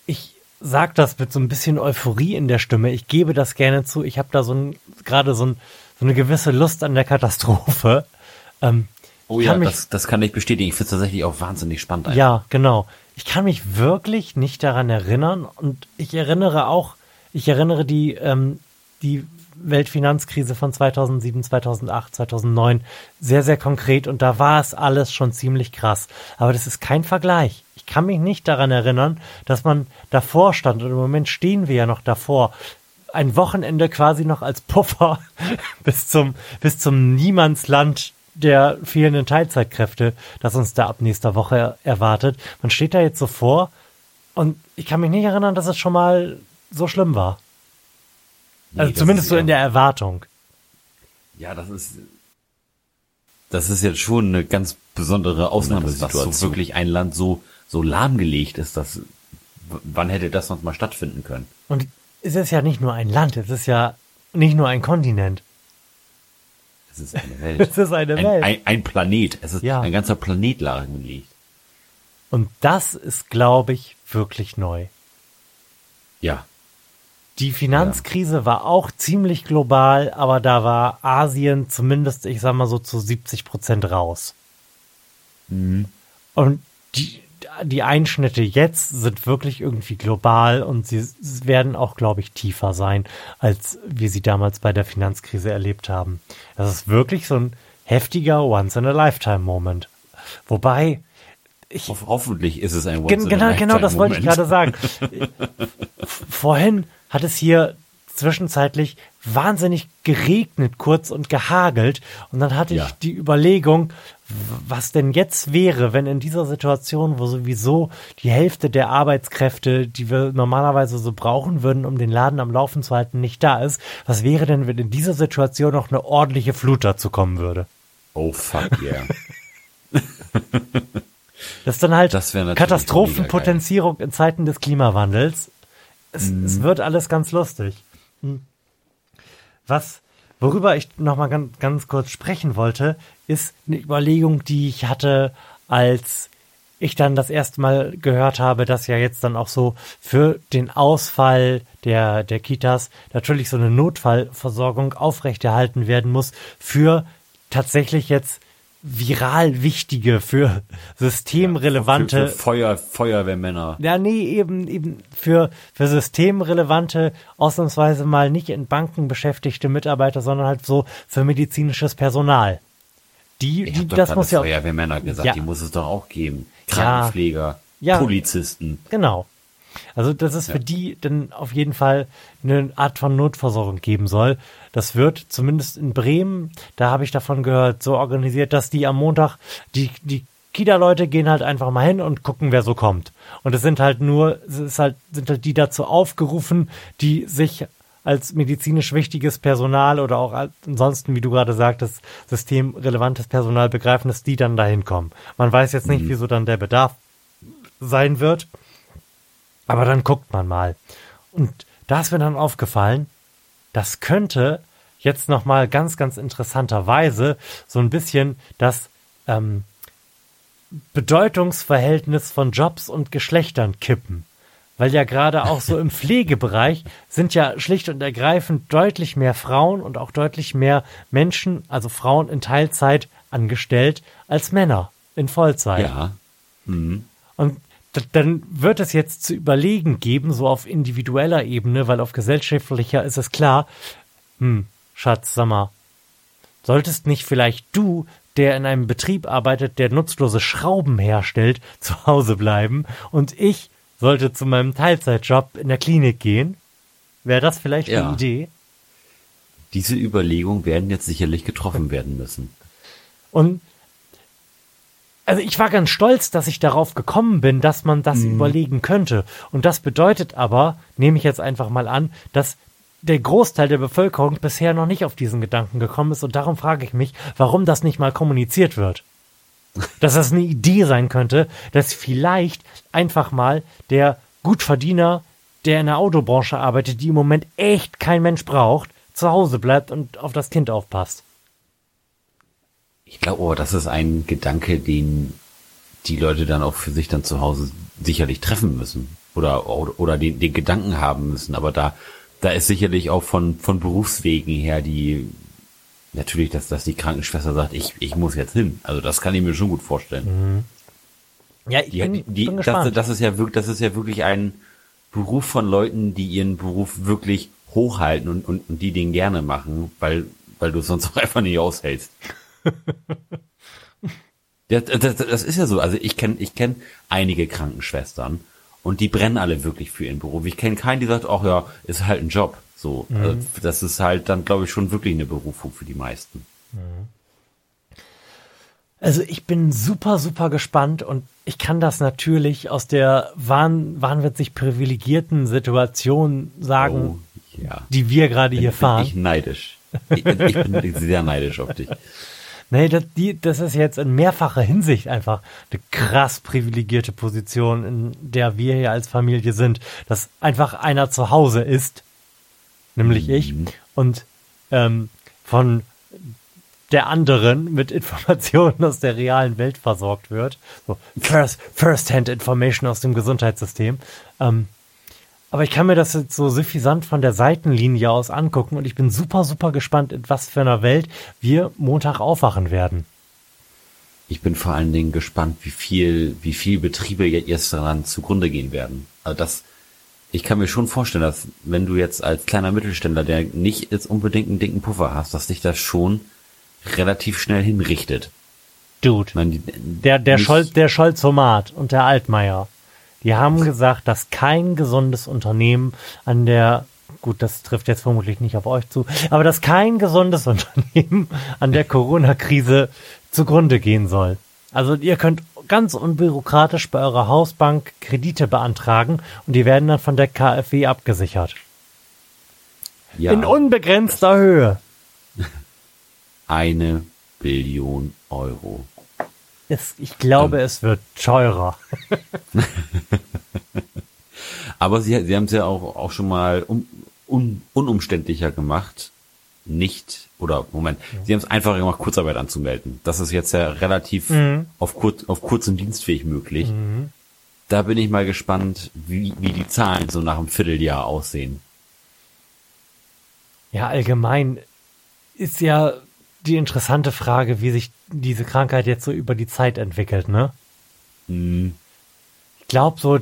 ich sag das mit so ein bisschen Euphorie in der Stimme. Ich gebe das gerne zu. Ich habe da so ein, gerade so, ein, so eine gewisse Lust an der Katastrophe. Ähm, oh ja, mich, das, das kann ich bestätigen. Ich finde es tatsächlich auch wahnsinnig spannend. Einfach. Ja, genau. Ich kann mich wirklich nicht daran erinnern und ich erinnere auch, ich erinnere die, ähm, die Weltfinanzkrise von 2007, 2008, 2009 sehr, sehr konkret und da war es alles schon ziemlich krass. Aber das ist kein Vergleich. Ich kann mich nicht daran erinnern, dass man davor stand und im Moment stehen wir ja noch davor. Ein Wochenende quasi noch als Puffer bis zum, bis zum Niemandsland der fehlenden Teilzeitkräfte, das uns da ab nächster Woche erwartet. Man steht da jetzt so vor und ich kann mich nicht erinnern, dass es schon mal so schlimm war. Nee, also zumindest so in der Erwartung. Ja, das ist das ist jetzt schon eine ganz besondere Ausnahmesituation. Dass so wirklich ein Land so so lahmgelegt ist, dass wann hätte das sonst mal stattfinden können? Und es ist ja nicht nur ein Land, es ist ja nicht nur ein Kontinent. Es ist eine Welt. es ist eine ein, Welt. Ein, ein, Planet. Es ist ja. ein ganzer Planet lahmgelegt. Und das ist, glaube ich, wirklich neu. Ja. Die Finanzkrise ja. war auch ziemlich global, aber da war Asien zumindest, ich sag mal so zu 70 Prozent raus. Mhm. Und die, die Einschnitte jetzt sind wirklich irgendwie global und sie werden auch, glaube ich, tiefer sein, als wir sie damals bei der Finanzkrise erlebt haben. Das ist wirklich so ein heftiger Once-in-a-Lifetime-Moment. Wobei, ich, Ho hoffentlich ist es ein Once Genau, genau, das wollte ich gerade sagen. Vorhin hat es hier zwischenzeitlich wahnsinnig geregnet kurz und gehagelt. Und dann hatte Ja. ich die Überlegung, was denn jetzt wäre, wenn in dieser Situation, wo sowieso die Hälfte der Arbeitskräfte, die wir normalerweise so brauchen würden, um den Laden am Laufen zu halten, nicht da ist, was wäre denn, wenn in dieser Situation noch eine ordentliche Flut dazu kommen würde? Oh fuck yeah. Das ist dann halt Katastrophenpotenzierung in Zeiten des Klimawandels. Es, Mhm. es wird alles ganz lustig. Hm. Was, worüber ich noch mal ganz, ganz kurz sprechen wollte, ist eine Überlegung, die ich hatte, als ich dann das erste Mal gehört habe, dass ja jetzt dann auch so für den Ausfall der, der Kitas natürlich so eine Notfallversorgung aufrechterhalten werden muss für tatsächlich jetzt viral wichtige, für systemrelevante Für, für Feuer, Feuerwehrmänner. ja, nee, eben, eben für, für systemrelevante, ausnahmsweise mal nicht in Banken beschäftigte Mitarbeiter, sondern halt so für medizinisches Personal. Die, Ich die das muss ja, Feuerwehrmänner gesagt, Ja. die muss es doch auch geben. Ja. Krankenpfleger, Ja. Polizisten. genau. Also, dass es für die dann auf jeden Fall eine Art von Notversorgung geben soll. Das wird zumindest in Bremen, da habe ich davon gehört, so organisiert, dass die am Montag, die, die Kita-Leute gehen halt einfach mal hin und gucken, wer so kommt. Und es sind halt nur, es ist halt, sind halt die dazu aufgerufen, die sich als medizinisch wichtiges Personal oder auch als- ansonsten, wie du gerade sagtest, systemrelevantes Personal begreifen, dass die dann dahin kommen. Man weiß jetzt nicht, wieso dann der Bedarf sein wird. Aber dann guckt man mal. Und da ist mir dann aufgefallen, das könnte jetzt nochmal ganz, ganz interessanterweise so ein bisschen das ähm, Bedeutungsverhältnis von Jobs und Geschlechtern kippen. Weil ja gerade auch so im Pflegebereich sind ja schlicht und ergreifend deutlich mehr Frauen und auch deutlich mehr Menschen, also Frauen in Teilzeit angestellt, als Männer in Vollzeit. Ja. Und d- dann wird es jetzt zu überlegen geben, so auf individueller Ebene, weil auf gesellschaftlicher ist es klar, hm, Schatz, sag mal, solltest nicht vielleicht du, der in einem Betrieb arbeitet, der nutzlose Schrauben herstellt, zu Hause bleiben und ich sollte zu meinem Teilzeitjob in der Klinik gehen? Wäre das vielleicht Ja. eine Idee? Diese Überlegungen werden jetzt sicherlich getroffen werden müssen. Und also ich war ganz stolz, dass ich darauf gekommen bin, dass man das überlegen könnte. Und das bedeutet aber, nehme ich jetzt einfach mal an, dass der Großteil der Bevölkerung bisher noch nicht auf diesen Gedanken gekommen ist. Und darum frage ich mich, warum das nicht mal kommuniziert wird. Dass das eine Idee sein könnte, dass vielleicht einfach mal der Gutverdiener, der in der Autobranche arbeitet, die im Moment echt kein Mensch braucht, zu Hause bleibt und auf das Kind aufpasst. Ich glaube, oh, das ist ein Gedanke, den die Leute dann auch für sich dann zu Hause sicherlich treffen müssen oder oder, oder den, den Gedanken haben müssen. Aber da da ist sicherlich auch von von Berufswegen her die natürlich, dass dass die Krankenschwester sagt, ich ich muss jetzt hin. Also das kann ich mir schon gut vorstellen. Ja, ich Die, bin, die, die, bin das, gespannt. das ist ja wirklich, das ist ja wirklich ein Beruf von Leuten, die ihren Beruf wirklich hochhalten und, und, und die den gerne machen, weil, weil du es sonst auch einfach nicht aushältst. ja, das, das ist ja so. Also ich kenne ich kenn einige Krankenschwestern und die brennen alle wirklich für ihren Beruf. Ich kenne keinen, die sagt, ach ja, ist halt ein Job. So, also das ist halt dann, glaube ich, schon wirklich eine Berufung für die meisten. Also ich bin super, super gespannt und ich kann das natürlich aus der wahn, wahnwitzig privilegierten Situation sagen, Oh, ja. die wir gerade hier Bin fahren. ich neidisch. Ich, ich bin sehr neidisch auf dich. Nee, das, die, das ist jetzt in mehrfacher Hinsicht einfach eine krass privilegierte Position, in der wir hier als Familie sind, dass einfach einer zu Hause ist, nämlich ich, und ähm, von der anderen mit Informationen aus der realen Welt versorgt wird. So first, first-hand Information aus dem Gesundheitssystem. Ähm, aber ich kann mir das jetzt so suffisant von der Seitenlinie aus angucken und ich bin super, super gespannt, in was für einer Welt wir Montag aufwachen werden. Ich bin vor allen Dingen gespannt, wie viel, wie viel Betriebe jetzt daran zugrunde gehen werden. Also das, ich kann mir schon vorstellen, dass wenn du jetzt als kleiner Mittelständler, der nicht jetzt unbedingt einen dicken Puffer hast, dass dich das schon relativ schnell hinrichtet. Dude. Meine, Der, der, Scholz, der Scholzomat und der Altmaier, die haben gesagt, dass kein gesundes Unternehmen an der gut, das trifft jetzt vermutlich nicht auf euch zu, aber dass kein gesundes Unternehmen an der Corona-Krise zugrunde gehen soll. Also ihr könnt ganz unbürokratisch bei eurer Hausbank Kredite beantragen und die werden dann von der KfW abgesichert. Ja. In unbegrenzter Höhe. Eine Billion Euro. Es, ich glaube, ähm. es wird teurer. Aber sie, sie haben es ja auch, auch schon mal un, un, unumständlicher gemacht, nicht, oder Moment, ja. sie haben es einfacher gemacht, Kurzarbeit anzumelden. Das ist jetzt ja relativ mhm. auf, kurz, auf kurzem Dienstfähig möglich. Mhm. Da bin ich mal gespannt, wie, wie die Zahlen so nach einem Vierteljahr aussehen. Ja, allgemein ist ja die interessante Frage, wie sich diese Krankheit jetzt so über die Zeit entwickelt, ne? Mhm. Ich glaube, so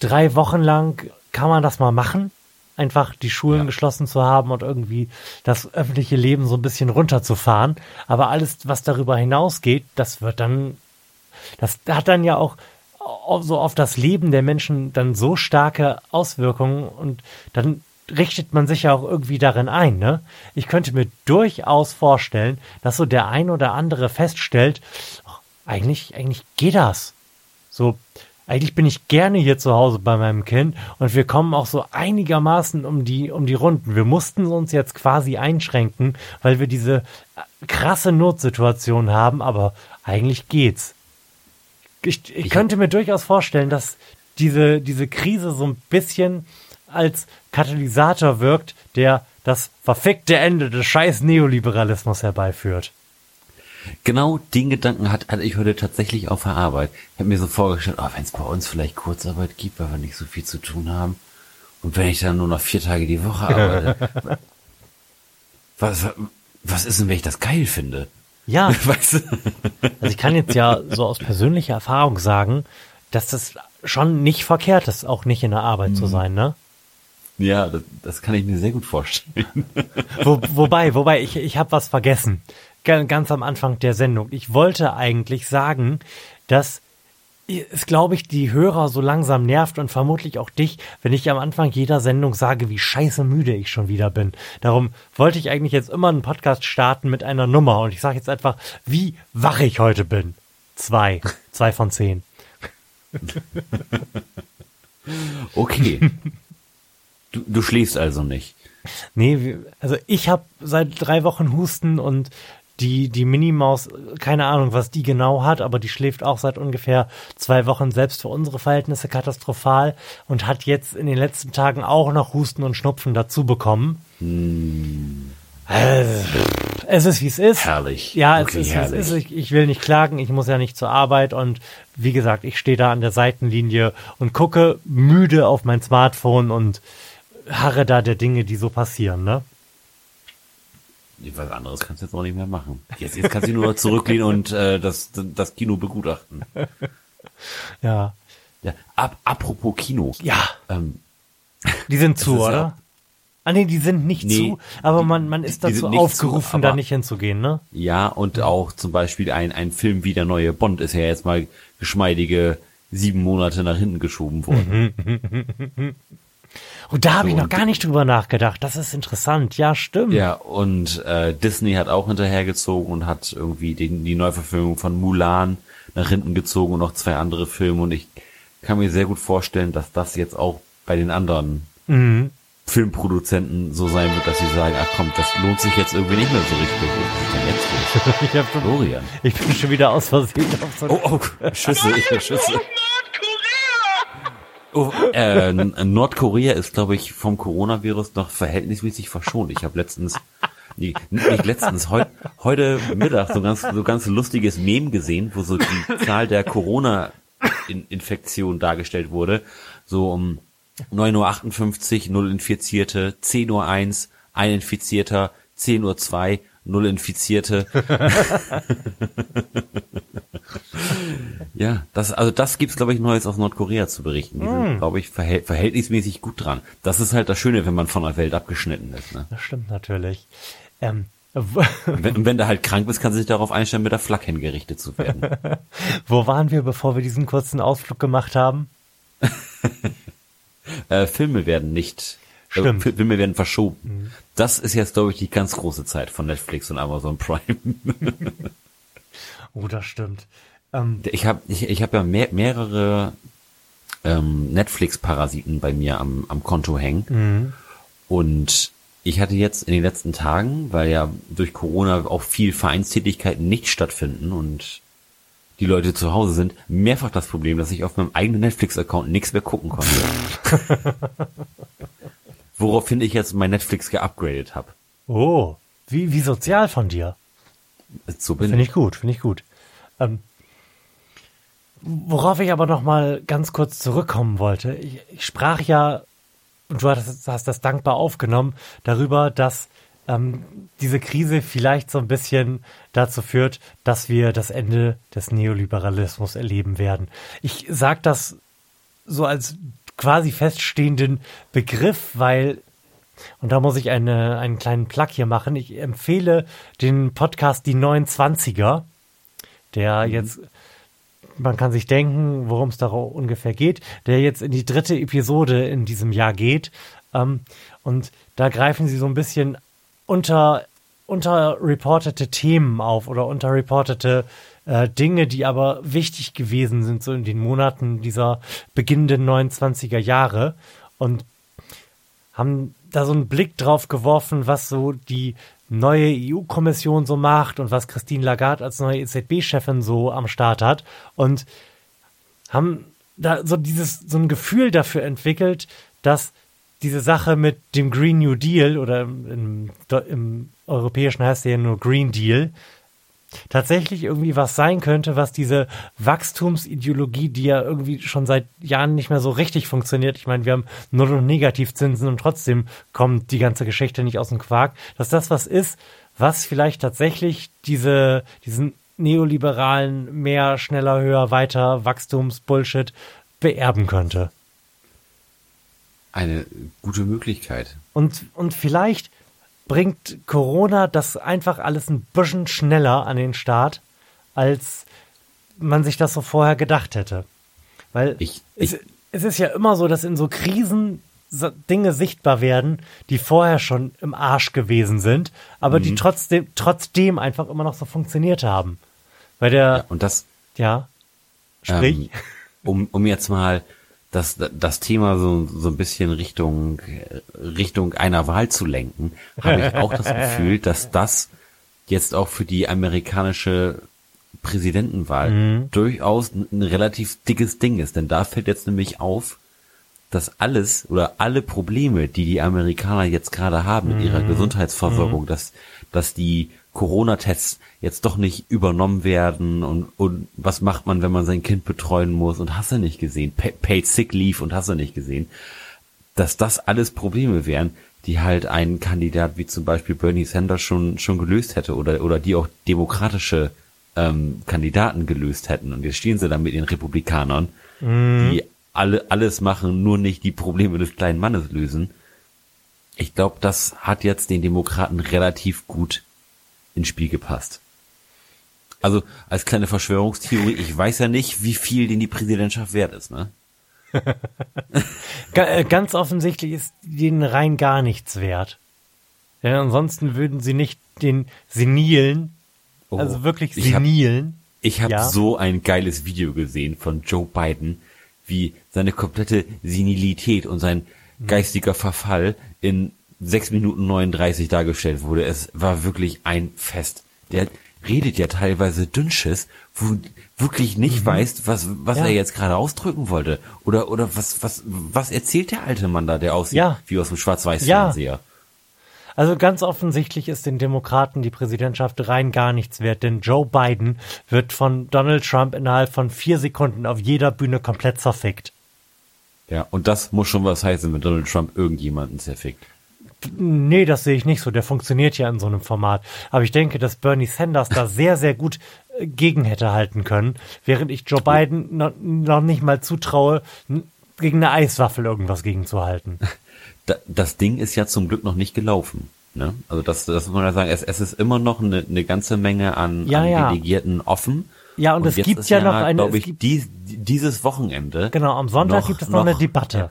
drei Wochen lang kann man das mal machen. Einfach die Schulen ja. geschlossen zu haben und irgendwie das öffentliche Leben so ein bisschen runterzufahren. Aber alles, was darüber hinausgeht, das wird dann, das hat dann ja auch so auf das Leben der Menschen dann so starke Auswirkungen und dann richtet man sich ja auch irgendwie darin ein, ne? Ich könnte mir durchaus vorstellen, dass so der ein oder andere feststellt, oh, eigentlich, eigentlich geht das. So, eigentlich bin ich gerne hier zu Hause bei meinem Kind und wir kommen auch so einigermaßen um die, um die Runden. Wir mussten uns jetzt quasi einschränken, weil wir diese krasse Notsituation haben, aber eigentlich geht's. Ich, ich könnte mir durchaus vorstellen, dass diese, diese Krise so ein bisschen als Katalysator wirkt, der das verfickte Ende des scheiß Neoliberalismus herbeiführt. Genau den Gedanken hat, hatte ich heute tatsächlich auf der Arbeit. Ich habe mir so vorgestellt, oh, wenn es bei uns vielleicht Kurzarbeit gibt, weil wir nicht so viel zu tun haben. Und wenn ich dann nur noch vier Tage die Woche arbeite. was, was ist denn, wenn ich das geil finde? Ja. Weißt du? Also ich kann jetzt ja so aus persönlicher Erfahrung sagen, dass das schon nicht verkehrt ist, auch nicht in der Arbeit mhm. zu sein, ne? Ja, das, das kann ich mir sehr gut vorstellen. Wo, wobei, wobei, ich, ich habe was vergessen. Ganz am Anfang der Sendung. Ich wollte eigentlich sagen, dass es, glaube ich, die Hörer so langsam nervt und vermutlich auch dich, wenn ich am Anfang jeder Sendung sage, wie scheiße müde ich schon wieder bin. Darum wollte ich eigentlich jetzt immer einen Podcast starten mit einer Nummer und ich sage jetzt einfach, wie wach ich heute bin. Zwei. Zwei von zehn. okay. Du, du schläfst also nicht. Nee, also ich habe seit drei Wochen Husten und die, die Minimaus, keine Ahnung, was die genau hat, aber die schläft auch seit ungefähr zwei Wochen selbst für unsere Verhältnisse katastrophal und hat jetzt in den letzten Tagen auch noch Husten und Schnupfen dazu bekommen. Hm. Also, es ist wie es ist. Herrlich. Ja, es ist wie es ist. Ich, ich will nicht klagen, ich muss ja nicht zur Arbeit und wie gesagt, ich stehe da an der Seitenlinie und gucke müde auf mein Smartphone und harre da der Dinge, die so passieren, ne? Was anderes kannst du jetzt auch nicht mehr machen. Jetzt, jetzt kannst du nur zurücklehnen und äh, das, das Kino begutachten. ja. ja ab, apropos Kino. Ja. Ähm, die sind zu, oder? Ja, ah nee, die sind nicht nee, zu, aber man, man ist dazu aufgerufen, zu, da nicht hinzugehen, ne? Ja, und auch zum Beispiel ein, ein Film wie der neue Bond ist ja jetzt mal geschmeidige sieben Monate nach hinten geschoben worden. Und da habe so, ich noch gar nicht drüber nachgedacht. Das ist interessant. Ja, stimmt. Ja, und äh, Disney hat auch hinterhergezogen und hat irgendwie den, die Neuverfilmung von Mulan nach hinten gezogen und noch zwei andere Filme. Und ich kann mir sehr gut vorstellen, dass das jetzt auch bei den anderen mhm. Filmproduzenten so sein wird, dass sie sagen, ach komm, das lohnt sich jetzt irgendwie nicht mehr so richtig. Was ist denn jetzt ich, hab schon, Florian. ich bin schon wieder aus Versehen auf so Oh, oh, Schüsse, ich Schüsse. Oh, äh, Nordkorea ist, glaube ich, vom Coronavirus noch verhältnismäßig verschont. Ich habe letztens, nee, nicht letztens, heu, heute Mittag so ganz, so ganz lustiges Mem gesehen, wo so die Zahl der Corona-Infektionen dargestellt wurde. So um 9.58 Uhr, 0 Infizierte, 10.01 Uhr, 1 Infizierter, 10.02 Uhr, null Infizierte. ja, das, also das gibt's, glaube ich, Neues aus Nordkorea zu berichten. Die sind, hm. glaube ich, verhält, verhältnismäßig gut dran. Das ist halt das Schöne, wenn man von der Welt abgeschnitten ist. Ne? Das stimmt natürlich. Ähm, wenn, wenn du halt krank bist, kannst du dich darauf einstellen, mit der Flak hingerichtet zu werden. Wo waren wir, bevor wir diesen kurzen Ausflug gemacht haben? äh, Filme werden nicht Stimmt. Äh, Filme werden verschoben. Das ist jetzt, glaube ich, die ganz große Zeit von Netflix und Amazon Prime. Oh, das stimmt. Ähm, Ich habe ich, ich hab ja mehr, mehrere ähm, Netflix-Parasiten bei mir am, am Konto hängen. Und ich hatte jetzt in den letzten Tagen, weil ja durch Corona auch viel Vereinstätigkeiten nicht stattfinden und die Leute zu Hause sind, mehrfach das Problem, dass ich auf meinem eigenen Netflix-Account nichts mehr gucken konnte. Woraufhin ich jetzt mein Netflix geupgradet habe. oh, wie, wie sozial von dir. So bin Finde ich. ich gut, finde ich gut. Ähm, worauf ich aber noch mal ganz kurz zurückkommen wollte. Ich, ich sprach ja, und du hast, hast das dankbar aufgenommen, darüber, dass ähm, diese Krise vielleicht so ein bisschen dazu führt, dass wir das Ende des Neoliberalismus erleben werden. Ich sage das so als quasi feststehenden Begriff, weil und da muss ich eine, einen kleinen Plug hier machen. Ich empfehle den Podcast Die 29er, der jetzt, man kann sich denken, worum es da ungefähr geht, der jetzt in die dritte Episode in diesem Jahr geht. Ähm, und da greifen sie so ein bisschen unter, unterreportete Themen auf oder unterreportete äh, Dinge, die aber wichtig gewesen sind, so in den Monaten dieser beginnenden 29er Jahre. Und haben da so einen Blick drauf geworfen, was so die neue EU-Kommission so macht und was Christine Lagarde als neue EZB-Chefin so am Start hat und haben da so dieses, so ein Gefühl dafür entwickelt, dass diese Sache mit dem Green New Deal oder im, im, im Europäischen heißt der ja nur Green Deal, tatsächlich irgendwie was sein könnte, was diese Wachstumsideologie, die ja irgendwie schon seit Jahren nicht mehr so richtig funktioniert. Ich meine, wir haben Null- und Negativzinsen und trotzdem kommt die ganze Geschichte nicht aus dem Quark, dass das was ist, was vielleicht tatsächlich diese, diesen neoliberalen mehr, schneller, höher, weiter Wachstumsbullshit beerben könnte. Eine gute Möglichkeit. Und, und vielleicht bringt Corona das einfach alles ein bisschen schneller an den Start, als man sich das so vorher gedacht hätte. Weil Ich- es, ich- es ist ja immer so, dass in so Krisen Dinge sichtbar werden, die vorher schon im Arsch gewesen sind, aber Mhm. die trotzdem, trotzdem einfach immer noch so funktioniert haben. Weil der, Und das, ja, sprich, Ähm, um, um jetzt mal das, das Thema so, so ein bisschen Richtung, Richtung einer Wahl zu lenken, habe ich auch das Gefühl, dass das jetzt auch für die amerikanische Präsidentenwahl durchaus ein, relativ dickes Ding ist. Denn da fällt jetzt nämlich auf, dass alles oder alle Probleme, die die Amerikaner jetzt gerade haben mit ihrer Gesundheitsversorgung, dass, dass die Corona-Tests jetzt doch nicht übernommen werden und, und was macht man, wenn man sein Kind betreuen muss und hast du nicht gesehen, Pa- paid sick leave und hast du nicht gesehen, dass das alles Probleme wären, die halt ein Kandidat wie zum Beispiel Bernie Sanders schon, schon gelöst hätte oder, oder die auch demokratische ähm, Kandidaten gelöst hätten. Und jetzt stehen sie da mit den Republikanern, die alle, alles machen, nur nicht die Probleme des kleinen Mannes lösen. Ich glaube, das hat jetzt den Demokraten relativ gut ins Spiel gepasst. Also als kleine Verschwörungstheorie, ich weiß ja nicht, wie viel denn die Präsidentschaft wert ist, ne? Äh, Ganz offensichtlich ist denen rein gar nichts wert. Denn ansonsten würden sie nicht den Senilen, Oh, also wirklich ich hab- Senilen, Ich habe Ja. so ein geiles Video gesehen von Joe Biden, wie seine komplette Senilität und sein geistiger Verfall in 6 Minuten 39 dargestellt wurde. Es war wirklich ein Fest. Der redet ja teilweise Dünnschiss, wo du wirklich nicht weißt, was, was Ja. er jetzt gerade ausdrücken wollte. Oder, oder was, was, was erzählt der alte Mann da, der aussieht Ja. wie aus dem Schwarz-Weiß-Fernseher? Also ganz offensichtlich ist den Demokraten die Präsidentschaft rein gar nichts wert, denn Joe Biden wird von Donald Trump innerhalb von vier Sekunden auf jeder Bühne komplett zerfickt. Ja, und das muss schon was heißen, wenn Donald Trump irgendjemanden zerfickt. Nee, das sehe ich nicht so. Der funktioniert ja in so einem Format. Aber ich denke, dass Bernie Sanders da sehr, sehr gut äh, gegen hätte halten können, während ich Joe Biden noch, noch nicht mal zutraue, gegen eine Eiswaffel irgendwas gegenzuhalten. da, das Ding ist ja zum Glück noch nicht gelaufen. Ne? Also das, das muss man ja sagen, es, es ist immer noch eine, eine ganze Menge an, Ja, an ja. Delegierten offen. Ja, und es jetzt gibt ja noch eine- glaube es ich, dies, dieses Wochenende. Genau, am Sonntag gibt es noch, eine Debatte.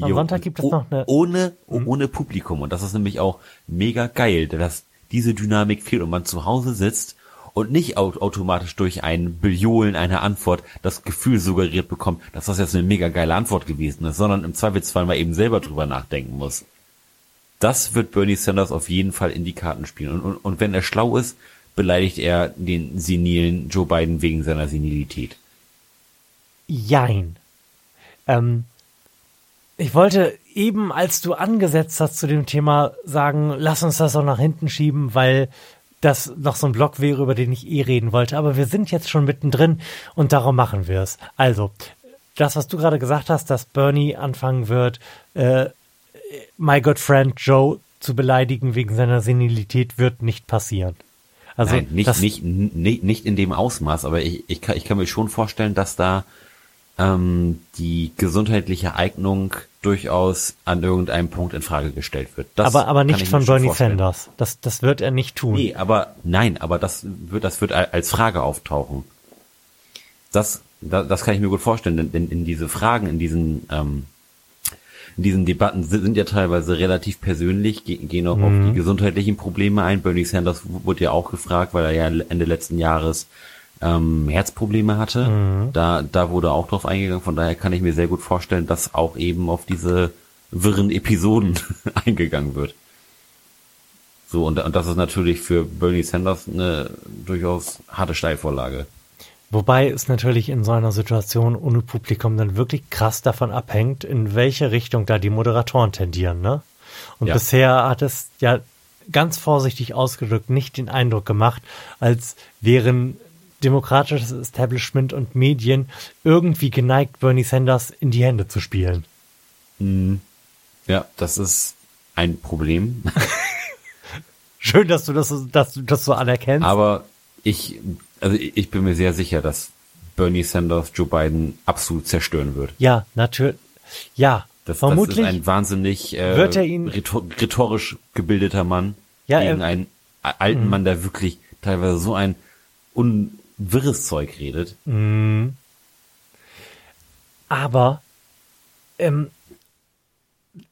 Am Jo, Sonntag gibt es oh- noch eine. Ohne, ohne Publikum. Und das ist nämlich auch mega geil, dass diese Dynamik fehlt und man zu Hause sitzt und nicht au automatisch durch ein Billiolen einer Antwort das Gefühl suggeriert bekommt, dass das jetzt eine mega geile Antwort gewesen ist, sondern im Zweifelsfall mal eben selber drüber nachdenken muss. Das wird Bernie Sanders auf jeden Fall in die Karten spielen. Und, und, und wenn er schlau ist, beleidigt er den senilen Joe Biden wegen seiner Senilität. Jein. Ähm, ich wollte eben, als du angesetzt hast zu dem Thema, sagen, lass uns das auch nach hinten schieben, weil das noch so ein Block wäre, über den ich eh reden wollte. Aber wir sind jetzt schon mittendrin und darum machen wir es. Also, das, was du gerade gesagt hast, dass Bernie anfangen wird, äh, my good friend Joe zu beleidigen wegen seiner Senilität, wird nicht passieren. Also, Nein, nicht, nicht, nicht, nicht in dem Ausmaß, aber ich, ich, kann, ich kann mir schon vorstellen, dass da ähm, die gesundheitliche Eignung durchaus an irgendeinem Punkt in Frage gestellt wird. Das aber, aber nicht von Bernie vorstellen. Sanders. Das, das wird er nicht tun. Nee, aber nein, aber das wird, das wird als Frage auftauchen. Das, das, das kann ich mir gut vorstellen, denn in, in diese Fragen, in diesen, ähm, in diesen Debatten sind, sind ja teilweise relativ persönlich, ge- gehen auch auf die gesundheitlichen Probleme ein. Bernie Sanders wurde ja auch gefragt, weil er ja Ende letzten Jahres ähm, Herzprobleme hatte. Da, da wurde auch drauf eingegangen. Von daher kann ich mir sehr gut vorstellen, dass auch eben auf diese wirren Episoden eingegangen wird. So, und, und das ist natürlich für Bernie Sanders eine durchaus harte Steilvorlage. Wobei es natürlich in so einer Situation ohne Publikum dann wirklich krass davon abhängt, in welche Richtung da die Moderatoren tendieren, ne? Und Ja. bisher hat es ja ganz vorsichtig ausgedrückt nicht den Eindruck gemacht, als wären demokratisches Establishment und Medien irgendwie geneigt, Bernie Sanders in die Hände zu spielen. Ja, das ist ein Problem. Schön, dass du das, so- dass du das so anerkennst. Aber ich, also ich bin mir sehr sicher, dass Bernie Sanders Joe Biden absolut zerstören wird. ja, natürlich. Ja, Das, vermutlich. das ist ein wahnsinnig äh, wird er ihn- rhetor- rhetorisch gebildeter Mann Ja, gegen er- einen alten Mann, der wirklich teilweise so ein unwirres Zeug redet. Aber ähm,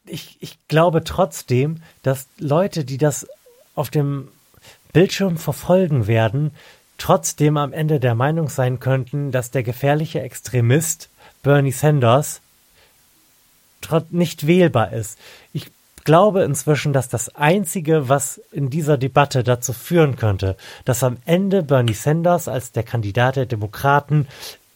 ich, ich glaube trotzdem, dass Leute, die das auf dem Bildschirm verfolgen werden, trotzdem am Ende der Meinung sein könnten, dass der gefährliche Extremist Bernie Sanders nicht wählbar ist. Ich glaube inzwischen, dass das Einzige, was in dieser Debatte dazu führen könnte, dass am Ende Bernie Sanders als der Kandidat der Demokraten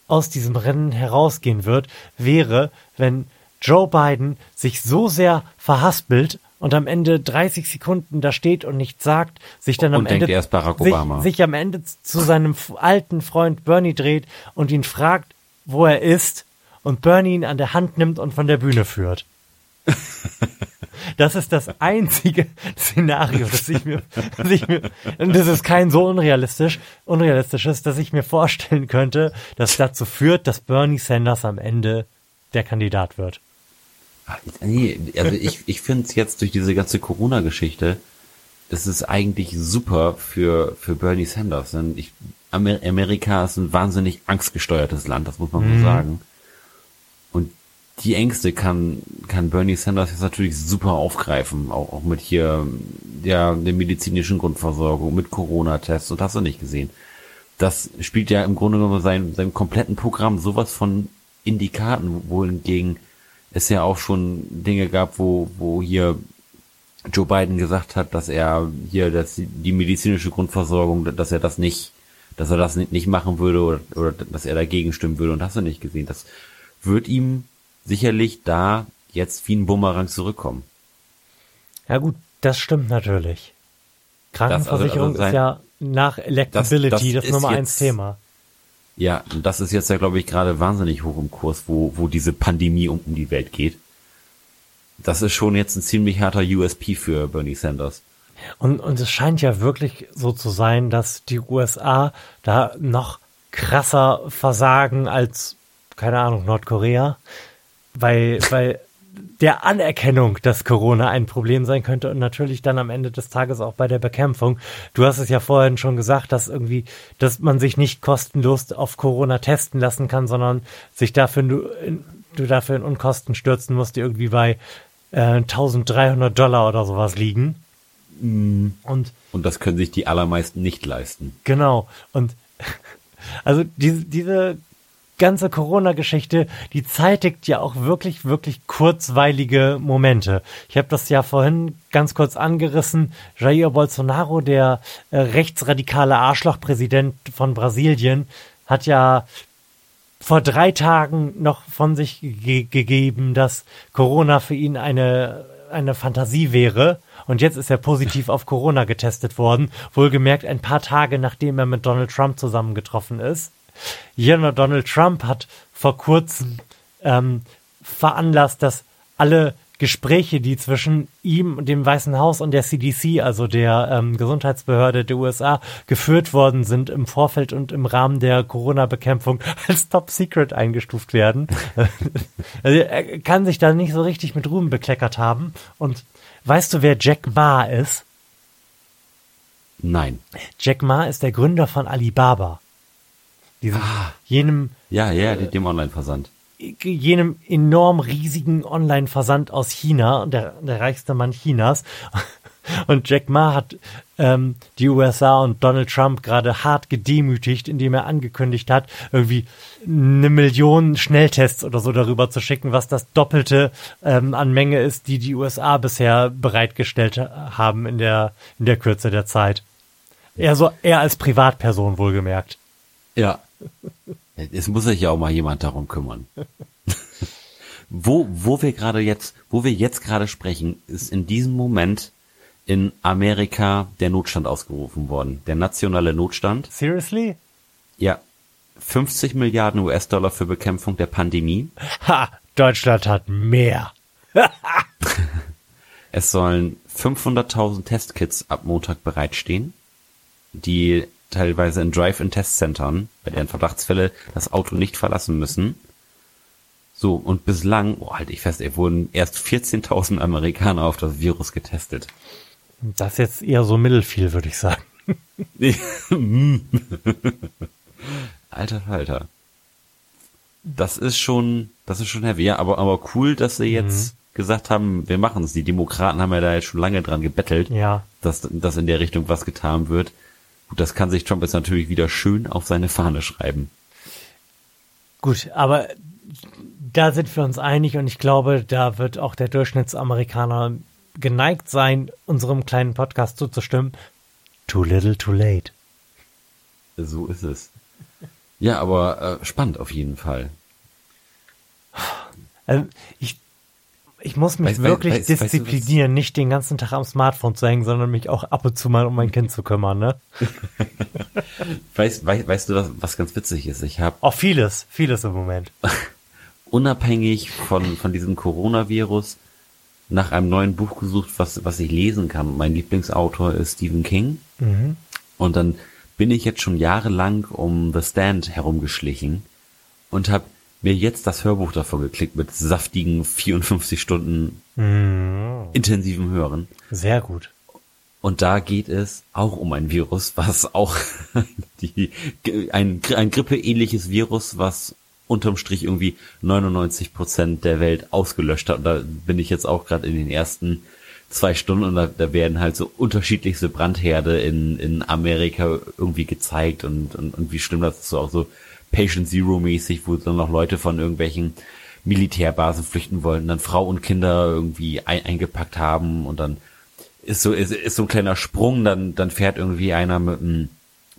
aus diesem Rennen herausgehen wird, wäre, wenn Joe Biden sich so sehr verhaspelt und am Ende 30 Sekunden da steht und nichts sagt, sich dann am Und denkt, Ende Barack sich, Obama. sich am Ende zu seinem alten Freund Bernie dreht und ihn fragt, wo er ist und Bernie ihn an der Hand nimmt und von der Bühne führt. Das ist das einzige Szenario, das ich mir, das ich mir, und das ist kein so unrealistisch, unrealistisches, dass ich mir vorstellen könnte, dass dazu führt, dass Bernie Sanders am Ende der Kandidat wird. Ah, Nee, also ich, ich finde es jetzt durch diese ganze Corona-Geschichte, das ist eigentlich super für, für Bernie Sanders. Denn ich, Amer Amerika ist ein wahnsinnig angstgesteuertes Land, das muss man so sagen. Die Ängste kann, kann Bernie Sanders jetzt natürlich super aufgreifen, auch, auch mit hier, ja, der medizinischen Grundversorgung, mit Corona-Tests und hast du nicht gesehen. Das spielt ja im Grunde genommen sein, seinem kompletten Programm sowas von in die Karten, wohingegen es ja auch schon Dinge gab, wo, wo hier Joe Biden gesagt hat, dass er hier dass die medizinische Grundversorgung, dass er das nicht, dass er das nicht machen würde oder, oder dass er dagegen stimmen würde und hast du nicht gesehen. Das wird ihm sicherlich da jetzt wie ein Bumerang zurückkommen. Ja gut, das stimmt natürlich. Krankenversicherung also sein- ist ja nach Electability das, das- das Nummer eins jetzt- Thema. Ja, und das ist jetzt ja, glaube ich, gerade wahnsinnig hoch im Kurs, wo, wo diese Pandemie um, um die Welt geht. Das ist schon jetzt ein ziemlich harter USP für Bernie Sanders. Und, und es scheint ja wirklich so zu sein, dass die USA da noch krasser versagen als, keine Ahnung, Nordkorea. Weil, weil der Anerkennung, dass Corona ein Problem sein könnte und natürlich dann am Ende des Tages auch bei der Bekämpfung. Du hast es ja vorhin schon gesagt, dass irgendwie, dass man sich nicht kostenlos auf Corona testen lassen kann, sondern sich dafür in- du dafür in Unkosten stürzen musst, die irgendwie bei äh, 1300 Dollar oder sowas liegen. Und, und das können sich die allermeisten nicht leisten. Genau. Und also diese, diese ganze Corona-Geschichte, die zeitigt ja auch wirklich, wirklich kurzweilige Momente. Ich habe das ja vorhin ganz kurz angerissen. Jair Bolsonaro, der äh, rechtsradikale Arschlochpräsident von Brasilien, hat ja vor drei Tagen noch von sich ge gegeben, dass Corona für ihn eine, eine Fantasie wäre. Und jetzt ist er positiv auf Corona getestet worden. Wohlgemerkt ein paar Tage nachdem er mit Donald Trump zusammengetroffen ist. Jener Donald Trump hat vor kurzem ähm, veranlasst, dass alle Gespräche, die zwischen ihm, dem Weißen Haus und der CDC, also der ähm, Gesundheitsbehörde der USA, geführt worden sind im Vorfeld und im Rahmen der Corona-Bekämpfung als Top Secret eingestuft werden. also er kann sich da nicht so richtig mit Ruhm bekleckert haben. Und weißt du, wer Jack Ma ist? Nein. Jack Ma ist der Gründer von Alibaba. Diesem, ah, jenem. Ja, ja, dem Online-Versand. Jenem enorm riesigen Online-Versand aus China, der, der reichste Mann Chinas. Und Jack Ma hat ähm, die USA und Donald Trump gerade hart gedemütigt, indem er angekündigt hat, irgendwie eine Million Schnelltests oder so darüber zu schicken, was das Doppelte ähm, an Menge ist, die die USA bisher bereitgestellt haben in der in der Kürze der Zeit. Er so er als Privatperson wohlgemerkt. Ja, es muss sich ja auch mal jemand darum kümmern. wo, wo wir gerade jetzt, wo wir jetzt gerade sprechen, ist in diesem Moment in Amerika der Notstand ausgerufen worden. Der nationale Notstand. Seriously? Ja. 50 Milliarden US-Dollar für Bekämpfung der Pandemie. Ha! Deutschland hat mehr. es sollen 500.000 Testkits ab Montag bereitstehen, die teilweise in Drive-in-Testzentren, bei deren Verdachtsfälle das Auto nicht verlassen müssen. So, und bislang, oh, halt ich fest, ey, wurden erst 14.000 Amerikaner auf das Virus getestet. Das ist jetzt eher so mittelfiel, würde ich sagen. alter Falter. Das ist schon, das ist schon heavy, ja, aber, aber cool, dass sie jetzt mhm. gesagt haben, wir machen es. Die Demokraten haben ja da jetzt schon lange dran gebettelt, ja. dass, dass in der Richtung was getan wird. Gut, das kann sich Trump jetzt natürlich wieder schön auf seine Fahne schreiben. Gut, aber da sind wir uns einig und ich glaube, da wird auch der Durchschnittsamerikaner geneigt sein, unserem kleinen Podcast zuzustimmen. Too little, too late. So ist es. Ja, aber äh, spannend auf jeden Fall. Also ich ich muss mich weiß, wirklich weiß, disziplinieren, weißt du, nicht den ganzen Tag am Smartphone zu hängen, sondern mich auch ab und zu mal um mein Kind zu kümmern, ne? weißt, weißt, weißt du, was, was ganz witzig ist? Ich habe auch vieles, vieles im Moment. unabhängig von von diesem Coronavirus nach einem neuen Buch gesucht, was was ich lesen kann. Mein Lieblingsautor ist Stephen King. Mhm. Und dann bin ich jetzt schon jahrelang um The Stand herumgeschlichen und habe mir jetzt das Hörbuch davon geklickt mit saftigen 54 Stunden mm. intensivem Hören. Sehr gut. Und da geht es auch um ein Virus, was auch die, ein, ein Grippe-ähnliches Virus, was unterm Strich irgendwie 99 Prozent der Welt ausgelöscht hat. Und da bin ich jetzt auch gerade in den ersten zwei Stunden und da, da werden halt so unterschiedlichste Brandherde in, in Amerika irgendwie gezeigt und, und, und wie schlimm das ist so auch so Patient Zero mäßig, wo dann noch Leute von irgendwelchen Militärbasen flüchten wollten, dann Frau und Kinder irgendwie ein, eingepackt haben und dann ist so ist, ist so ein kleiner Sprung, dann dann fährt irgendwie einer mit einem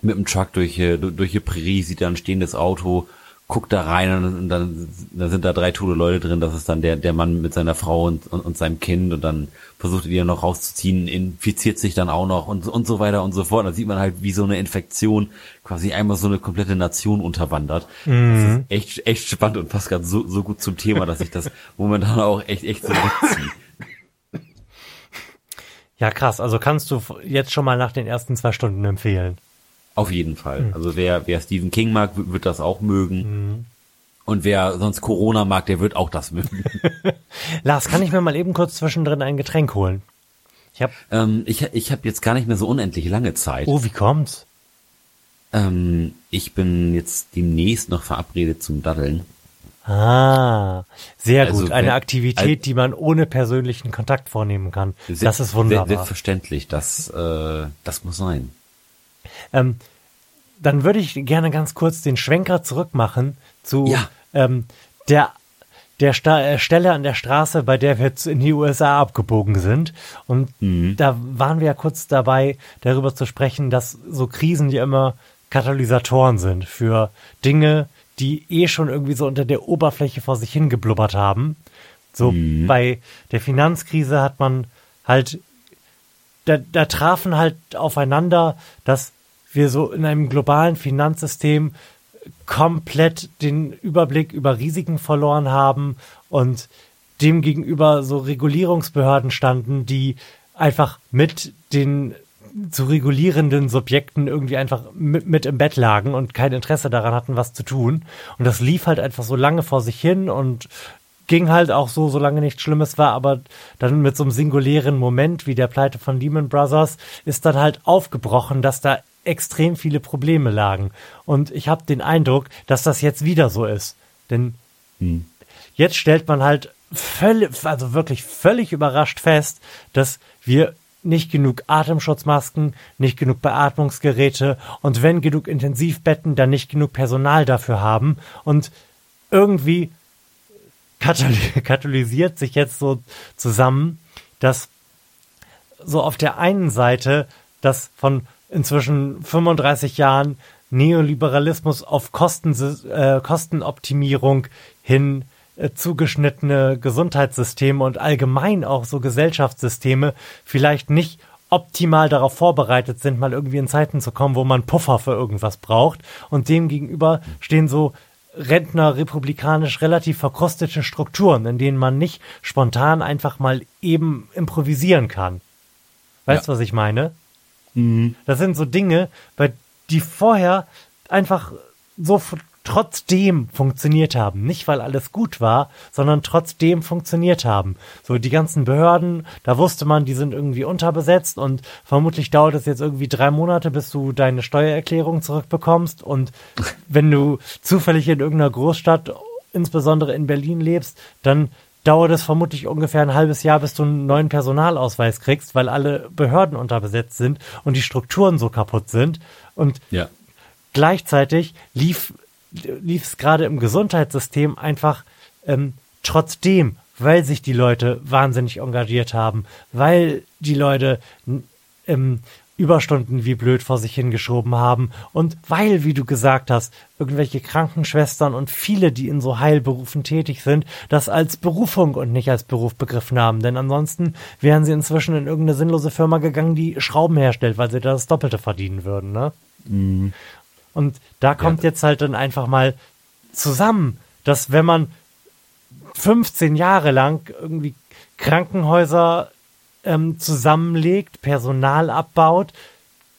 mit dem Truck durch durch die Prärie, sieht dann ein stehendes Auto guckt da rein und dann, dann sind da drei tote Leute drin. Das ist dann der, der Mann mit seiner Frau und, und, und seinem Kind und dann versucht er die noch rauszuziehen, infiziert sich dann auch noch und, und so weiter und so fort. Dann sieht man halt, wie so eine Infektion quasi einmal so eine komplette Nation unterwandert. Mhm. Das ist echt, echt spannend und passt gerade so, so gut zum Thema, dass ich das momentan auch echt, echt so wegziehe. Ja, krass. Also kannst du jetzt schon mal nach den ersten zwei Stunden empfehlen. Auf jeden Fall. Mhm. Also wer, wer Stephen King mag, wird das auch mögen. Mhm. Und wer sonst Corona mag, der wird auch das mögen. Lars, kann ich mir mal eben kurz zwischendrin ein Getränk holen? Ich habe ähm, ich, ich hab jetzt gar nicht mehr so unendlich lange Zeit. Oh, wie kommt's? Ähm, ich bin jetzt demnächst noch verabredet zum Daddeln. Ah, sehr Also gut. Eine wenn- Aktivität, die man ohne persönlichen Kontakt vornehmen kann. Das ist wunderbar. Selbstverständlich, das, äh, das muss sein. Ähm, dann würde ich gerne ganz kurz den Schwenker zurückmachen zu Ja. ähm, der der Sta äh, Stelle an der Straße, bei der wir jetzt in die USA abgebogen sind. Und da waren wir ja kurz dabei, darüber zu sprechen, dass so Krisen ja immer Katalysatoren sind für Dinge, die eh schon irgendwie so unter der Oberfläche vor sich hingeblubbert haben. So bei der Finanzkrise hat man halt da, da trafen halt aufeinander, dass wir so in einem globalen Finanzsystem komplett den Überblick über Risiken verloren haben und demgegenüber so Regulierungsbehörden standen, die einfach mit den zu regulierenden Subjekten irgendwie einfach mit, mit im Bett lagen und kein Interesse daran hatten, was zu tun. Und das lief halt einfach so lange vor sich hin und ging halt auch so, solange nichts Schlimmes war, aber dann mit so einem singulären Moment wie der Pleite von Lehman Brothers ist dann halt aufgebrochen, dass da extrem viele Probleme lagen. Und ich habe den Eindruck, dass das jetzt wieder so ist. Denn jetzt stellt man halt völlig, also wirklich völlig überrascht fest, dass wir nicht genug Atemschutzmasken, nicht genug Beatmungsgeräte und wenn genug Intensivbetten, dann nicht genug Personal dafür haben. Und irgendwie kataly katalysiert sich jetzt so zusammen, dass so auf der einen Seite das von inzwischen 35 Jahren Neoliberalismus auf Kosten, äh, Kostenoptimierung hin äh, zugeschnittene Gesundheitssysteme und allgemein auch so Gesellschaftssysteme vielleicht nicht optimal darauf vorbereitet sind, mal irgendwie in Zeiten zu kommen, wo man Puffer für irgendwas braucht. Und dem gegenüber stehen so Rentner republikanisch relativ verkrustete Strukturen, in denen man nicht spontan einfach mal eben improvisieren kann. Weißt du, was ich meine? Das sind so Dinge, bei die vorher einfach so trotzdem funktioniert haben. Nicht, weil alles gut war, sondern trotzdem funktioniert haben. So die ganzen Behörden, da wusste man, die sind irgendwie unterbesetzt und vermutlich dauert es jetzt irgendwie drei Monate, bis du deine Steuererklärung zurückbekommst. Und wenn du zufällig in irgendeiner Großstadt, insbesondere in Berlin lebst, dann dauert es vermutlich ungefähr ein halbes Jahr, bis du einen neuen Personalausweis kriegst, weil alle Behörden unterbesetzt sind und die Strukturen so kaputt sind. Und Ja. gleichzeitig lief lief es gerade im Gesundheitssystem einfach ähm, trotzdem, weil sich die Leute wahnsinnig engagiert haben, weil die Leute ähm, Überstunden wie blöd vor sich hingeschoben haben und weil, wie du gesagt hast, irgendwelche Krankenschwestern und viele, die in so Heilberufen tätig sind, das als Berufung und nicht als Beruf begriffen haben. Denn ansonsten wären sie inzwischen in irgendeine sinnlose Firma gegangen, die Schrauben herstellt, weil sie da das Doppelte verdienen würden, ne? Und da kommt jetzt halt dann einfach mal zusammen, dass wenn man 15 Jahre lang irgendwie Krankenhäuser ähm, zusammenlegt, Personal abbaut,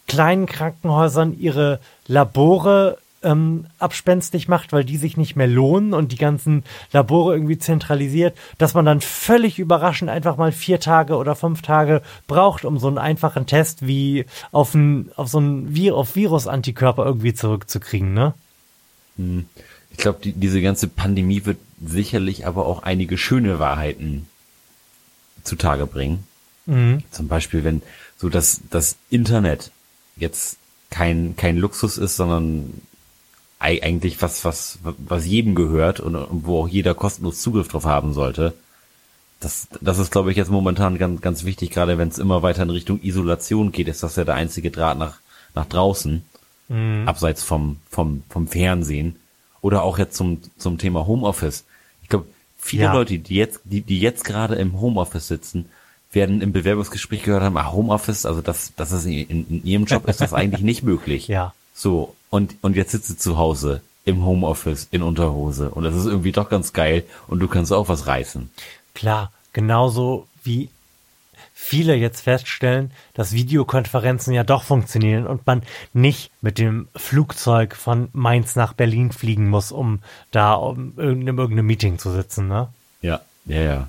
kleinen Krankenhäusern ihre Labore ähm, abspenstig macht, weil die sich nicht mehr lohnen und die ganzen Labore irgendwie zentralisiert, dass man dann völlig überraschend einfach mal vier Tage oder fünf Tage braucht, um so einen einfachen Test wie auf, ein, auf so einen Vir auf Virus-Antikörper irgendwie zurückzukriegen, ne? Ich glaube, die, diese ganze Pandemie wird sicherlich aber auch einige schöne Wahrheiten zutage bringen. Zum Beispiel, wenn so das, das Internet jetzt kein, kein Luxus ist, sondern ei- eigentlich was, was, was jedem gehört und, und wo auch jeder kostenlos Zugriff drauf haben sollte. Das, das ist, glaube ich, jetzt momentan ganz, ganz wichtig, gerade wenn es immer weiter in Richtung Isolation geht, ist das ja der einzige Draht nach, nach draußen, abseits vom, vom, vom Fernsehen. Oder auch jetzt zum, zum Thema Homeoffice. Ich glaube, viele Ja. Leute, die jetzt, die, die jetzt gerade im Homeoffice sitzen, werden im Bewerbungsgespräch gehört haben, ah, Homeoffice, also das, das ist in, in ihrem Job ist das eigentlich nicht möglich. Ja. So, und, und jetzt sitzt du zu Hause im Homeoffice in Unterhose und das ist irgendwie doch ganz geil und du kannst auch was reißen. Klar, genauso wie viele jetzt feststellen, dass Videokonferenzen ja doch funktionieren und man nicht mit dem Flugzeug von Mainz nach Berlin fliegen muss, um da um in irgendeinem Meeting zu sitzen, ne? Ja, ja, ja.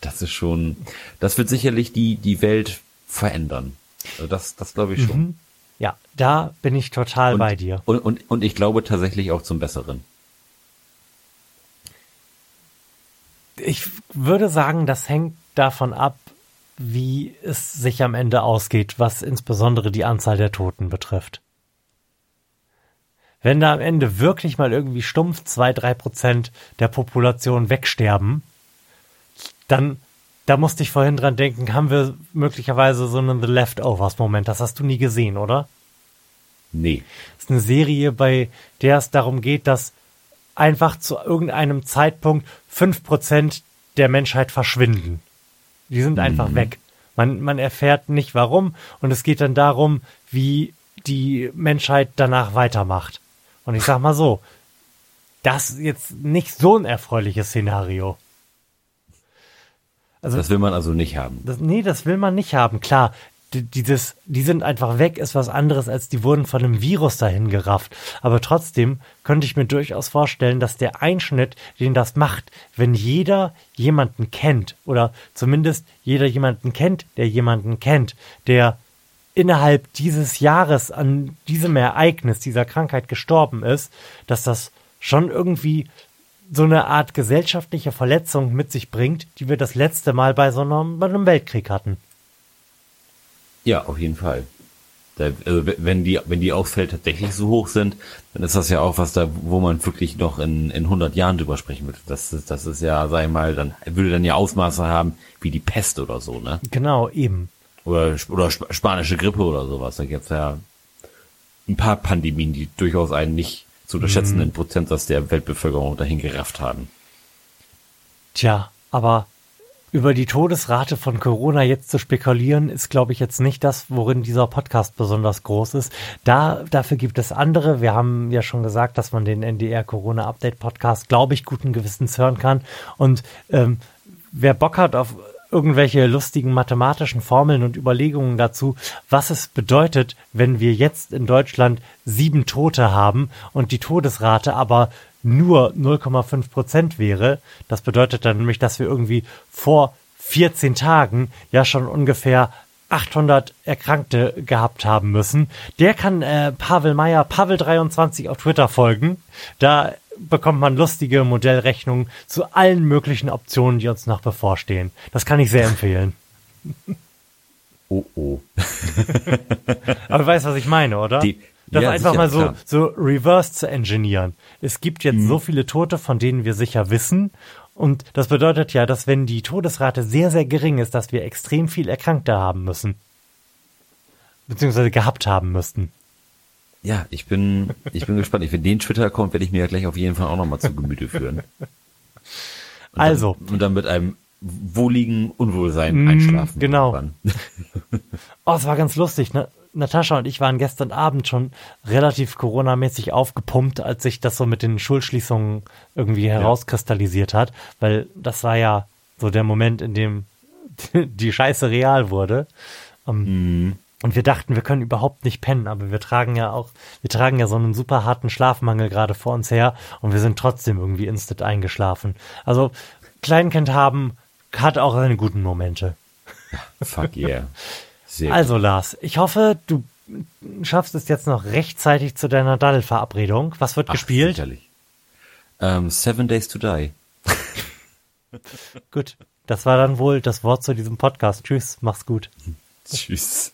Das ist schon, das wird sicherlich die, die Welt verändern. Also das, das glaube ich schon. Ja, da bin ich total Und, bei dir. Und, und, und ich glaube tatsächlich auch zum Besseren. Ich würde sagen, das hängt davon ab, wie es sich am Ende ausgeht, was insbesondere die Anzahl der Toten betrifft. Wenn da am Ende wirklich mal irgendwie stumpf zwei, drei Prozent der Population wegsterben, dann, da musste ich vorhin dran denken, haben wir möglicherweise so einen The Leftovers Moment. Das hast du nie gesehen, oder? Nee. Das ist eine Serie, bei der es darum geht, dass einfach zu irgendeinem Zeitpunkt fünf Prozent der Menschheit verschwinden. Die sind einfach mhm. weg. Man, man erfährt nicht warum und es geht dann darum, wie die Menschheit danach weitermacht. Und ich sag mal so, das ist jetzt nicht so ein erfreuliches Szenario. Also, das will man also nicht haben. Das, nee, das will man nicht haben. Klar, dieses, die sind einfach weg, ist was anderes, als die wurden von einem Virus dahin gerafft. Aber trotzdem könnte ich mir durchaus vorstellen, dass der Einschnitt, den das macht, wenn jeder jemanden kennt, oder zumindest jeder jemanden kennt, der jemanden kennt, der innerhalb dieses Jahres an diesem Ereignis, dieser Krankheit gestorben ist, dass das schon irgendwie so eine Art gesellschaftliche Verletzung mit sich bringt, die wir das letzte Mal bei so einem, bei einem Weltkrieg hatten. Ja, auf jeden Fall. Da, also wenn die, wenn die Ausfälle tatsächlich so hoch sind, dann ist das ja auch was da, wo man wirklich noch in, in 100 Jahren drüber sprechen würde. Das ist, das ist ja, sag ich mal, dann würde dann ja Ausmaße haben wie die Pest oder so, ne? Genau, eben. Oder, oder spanische Grippe oder sowas. Da gibt's ja ein paar Pandemien, die durchaus einen nicht zu unterschätzenden mhm. Prozentsatz der Weltbevölkerung dahin gerafft haben. Tja, aber über die Todesrate von Corona jetzt zu spekulieren, ist, glaube ich, jetzt nicht das, worin dieser Podcast besonders groß ist. Da, dafür gibt es andere. Wir haben ja schon gesagt, dass man den NDR Corona Update Podcast, glaube ich, guten Gewissens hören kann. Und ähm, wer Bock hat auf irgendwelche lustigen mathematischen Formeln und Überlegungen dazu, was es bedeutet, wenn wir jetzt in Deutschland sieben Tote haben und die Todesrate aber nur 0,5 Prozent wäre. Das bedeutet dann nämlich, dass wir irgendwie vor 14 Tagen ja schon ungefähr 800 Erkrankte gehabt haben müssen. Der kann äh, Pavel Meyer, Pavel23 auf Twitter folgen. Da bekommt man lustige Modellrechnungen zu allen möglichen Optionen, die uns noch bevorstehen. Das kann ich sehr empfehlen. Oh oh. Aber du weißt, was ich meine, oder? Die, das ja, einfach sicher, mal so, so reverse zu engineeren. Es gibt jetzt mhm. so viele Tote, von denen wir sicher wissen. Und das bedeutet ja, dass wenn die Todesrate sehr, sehr gering ist, dass wir extrem viel Erkrankte haben müssen. Beziehungsweise gehabt haben müssten. Ja, ich bin, ich bin gespannt. Ich finde den Twitter-Account werde ich mir ja gleich auf jeden Fall auch nochmal zu Gemüte führen. Und also. Dann, und dann mit einem wohligen Unwohlsein mm, einschlafen. Genau. oh, es war ganz lustig, ne? Natascha und ich waren gestern Abend schon relativ Corona-mäßig aufgepumpt, als sich das so mit den Schulschließungen irgendwie herauskristallisiert hat, weil das war ja so der Moment, in dem die Scheiße real wurde. Ähm, mhm. Und wir dachten, wir können überhaupt nicht pennen, aber wir tragen ja auch, wir tragen ja so einen super harten Schlafmangel gerade vor uns her und wir sind trotzdem irgendwie instant eingeschlafen. Also Kleinkind haben hat auch seine guten Momente. Fuck yeah. Sehr also gut. Lars, ich hoffe, du schaffst es jetzt noch rechtzeitig zu deiner Daddel-Verabredung. Was wird Ach, gespielt? Sicherlich. Um, seven Days to Die. gut, das war dann wohl das Wort zu diesem Podcast. Tschüss, mach's gut. Tschüss.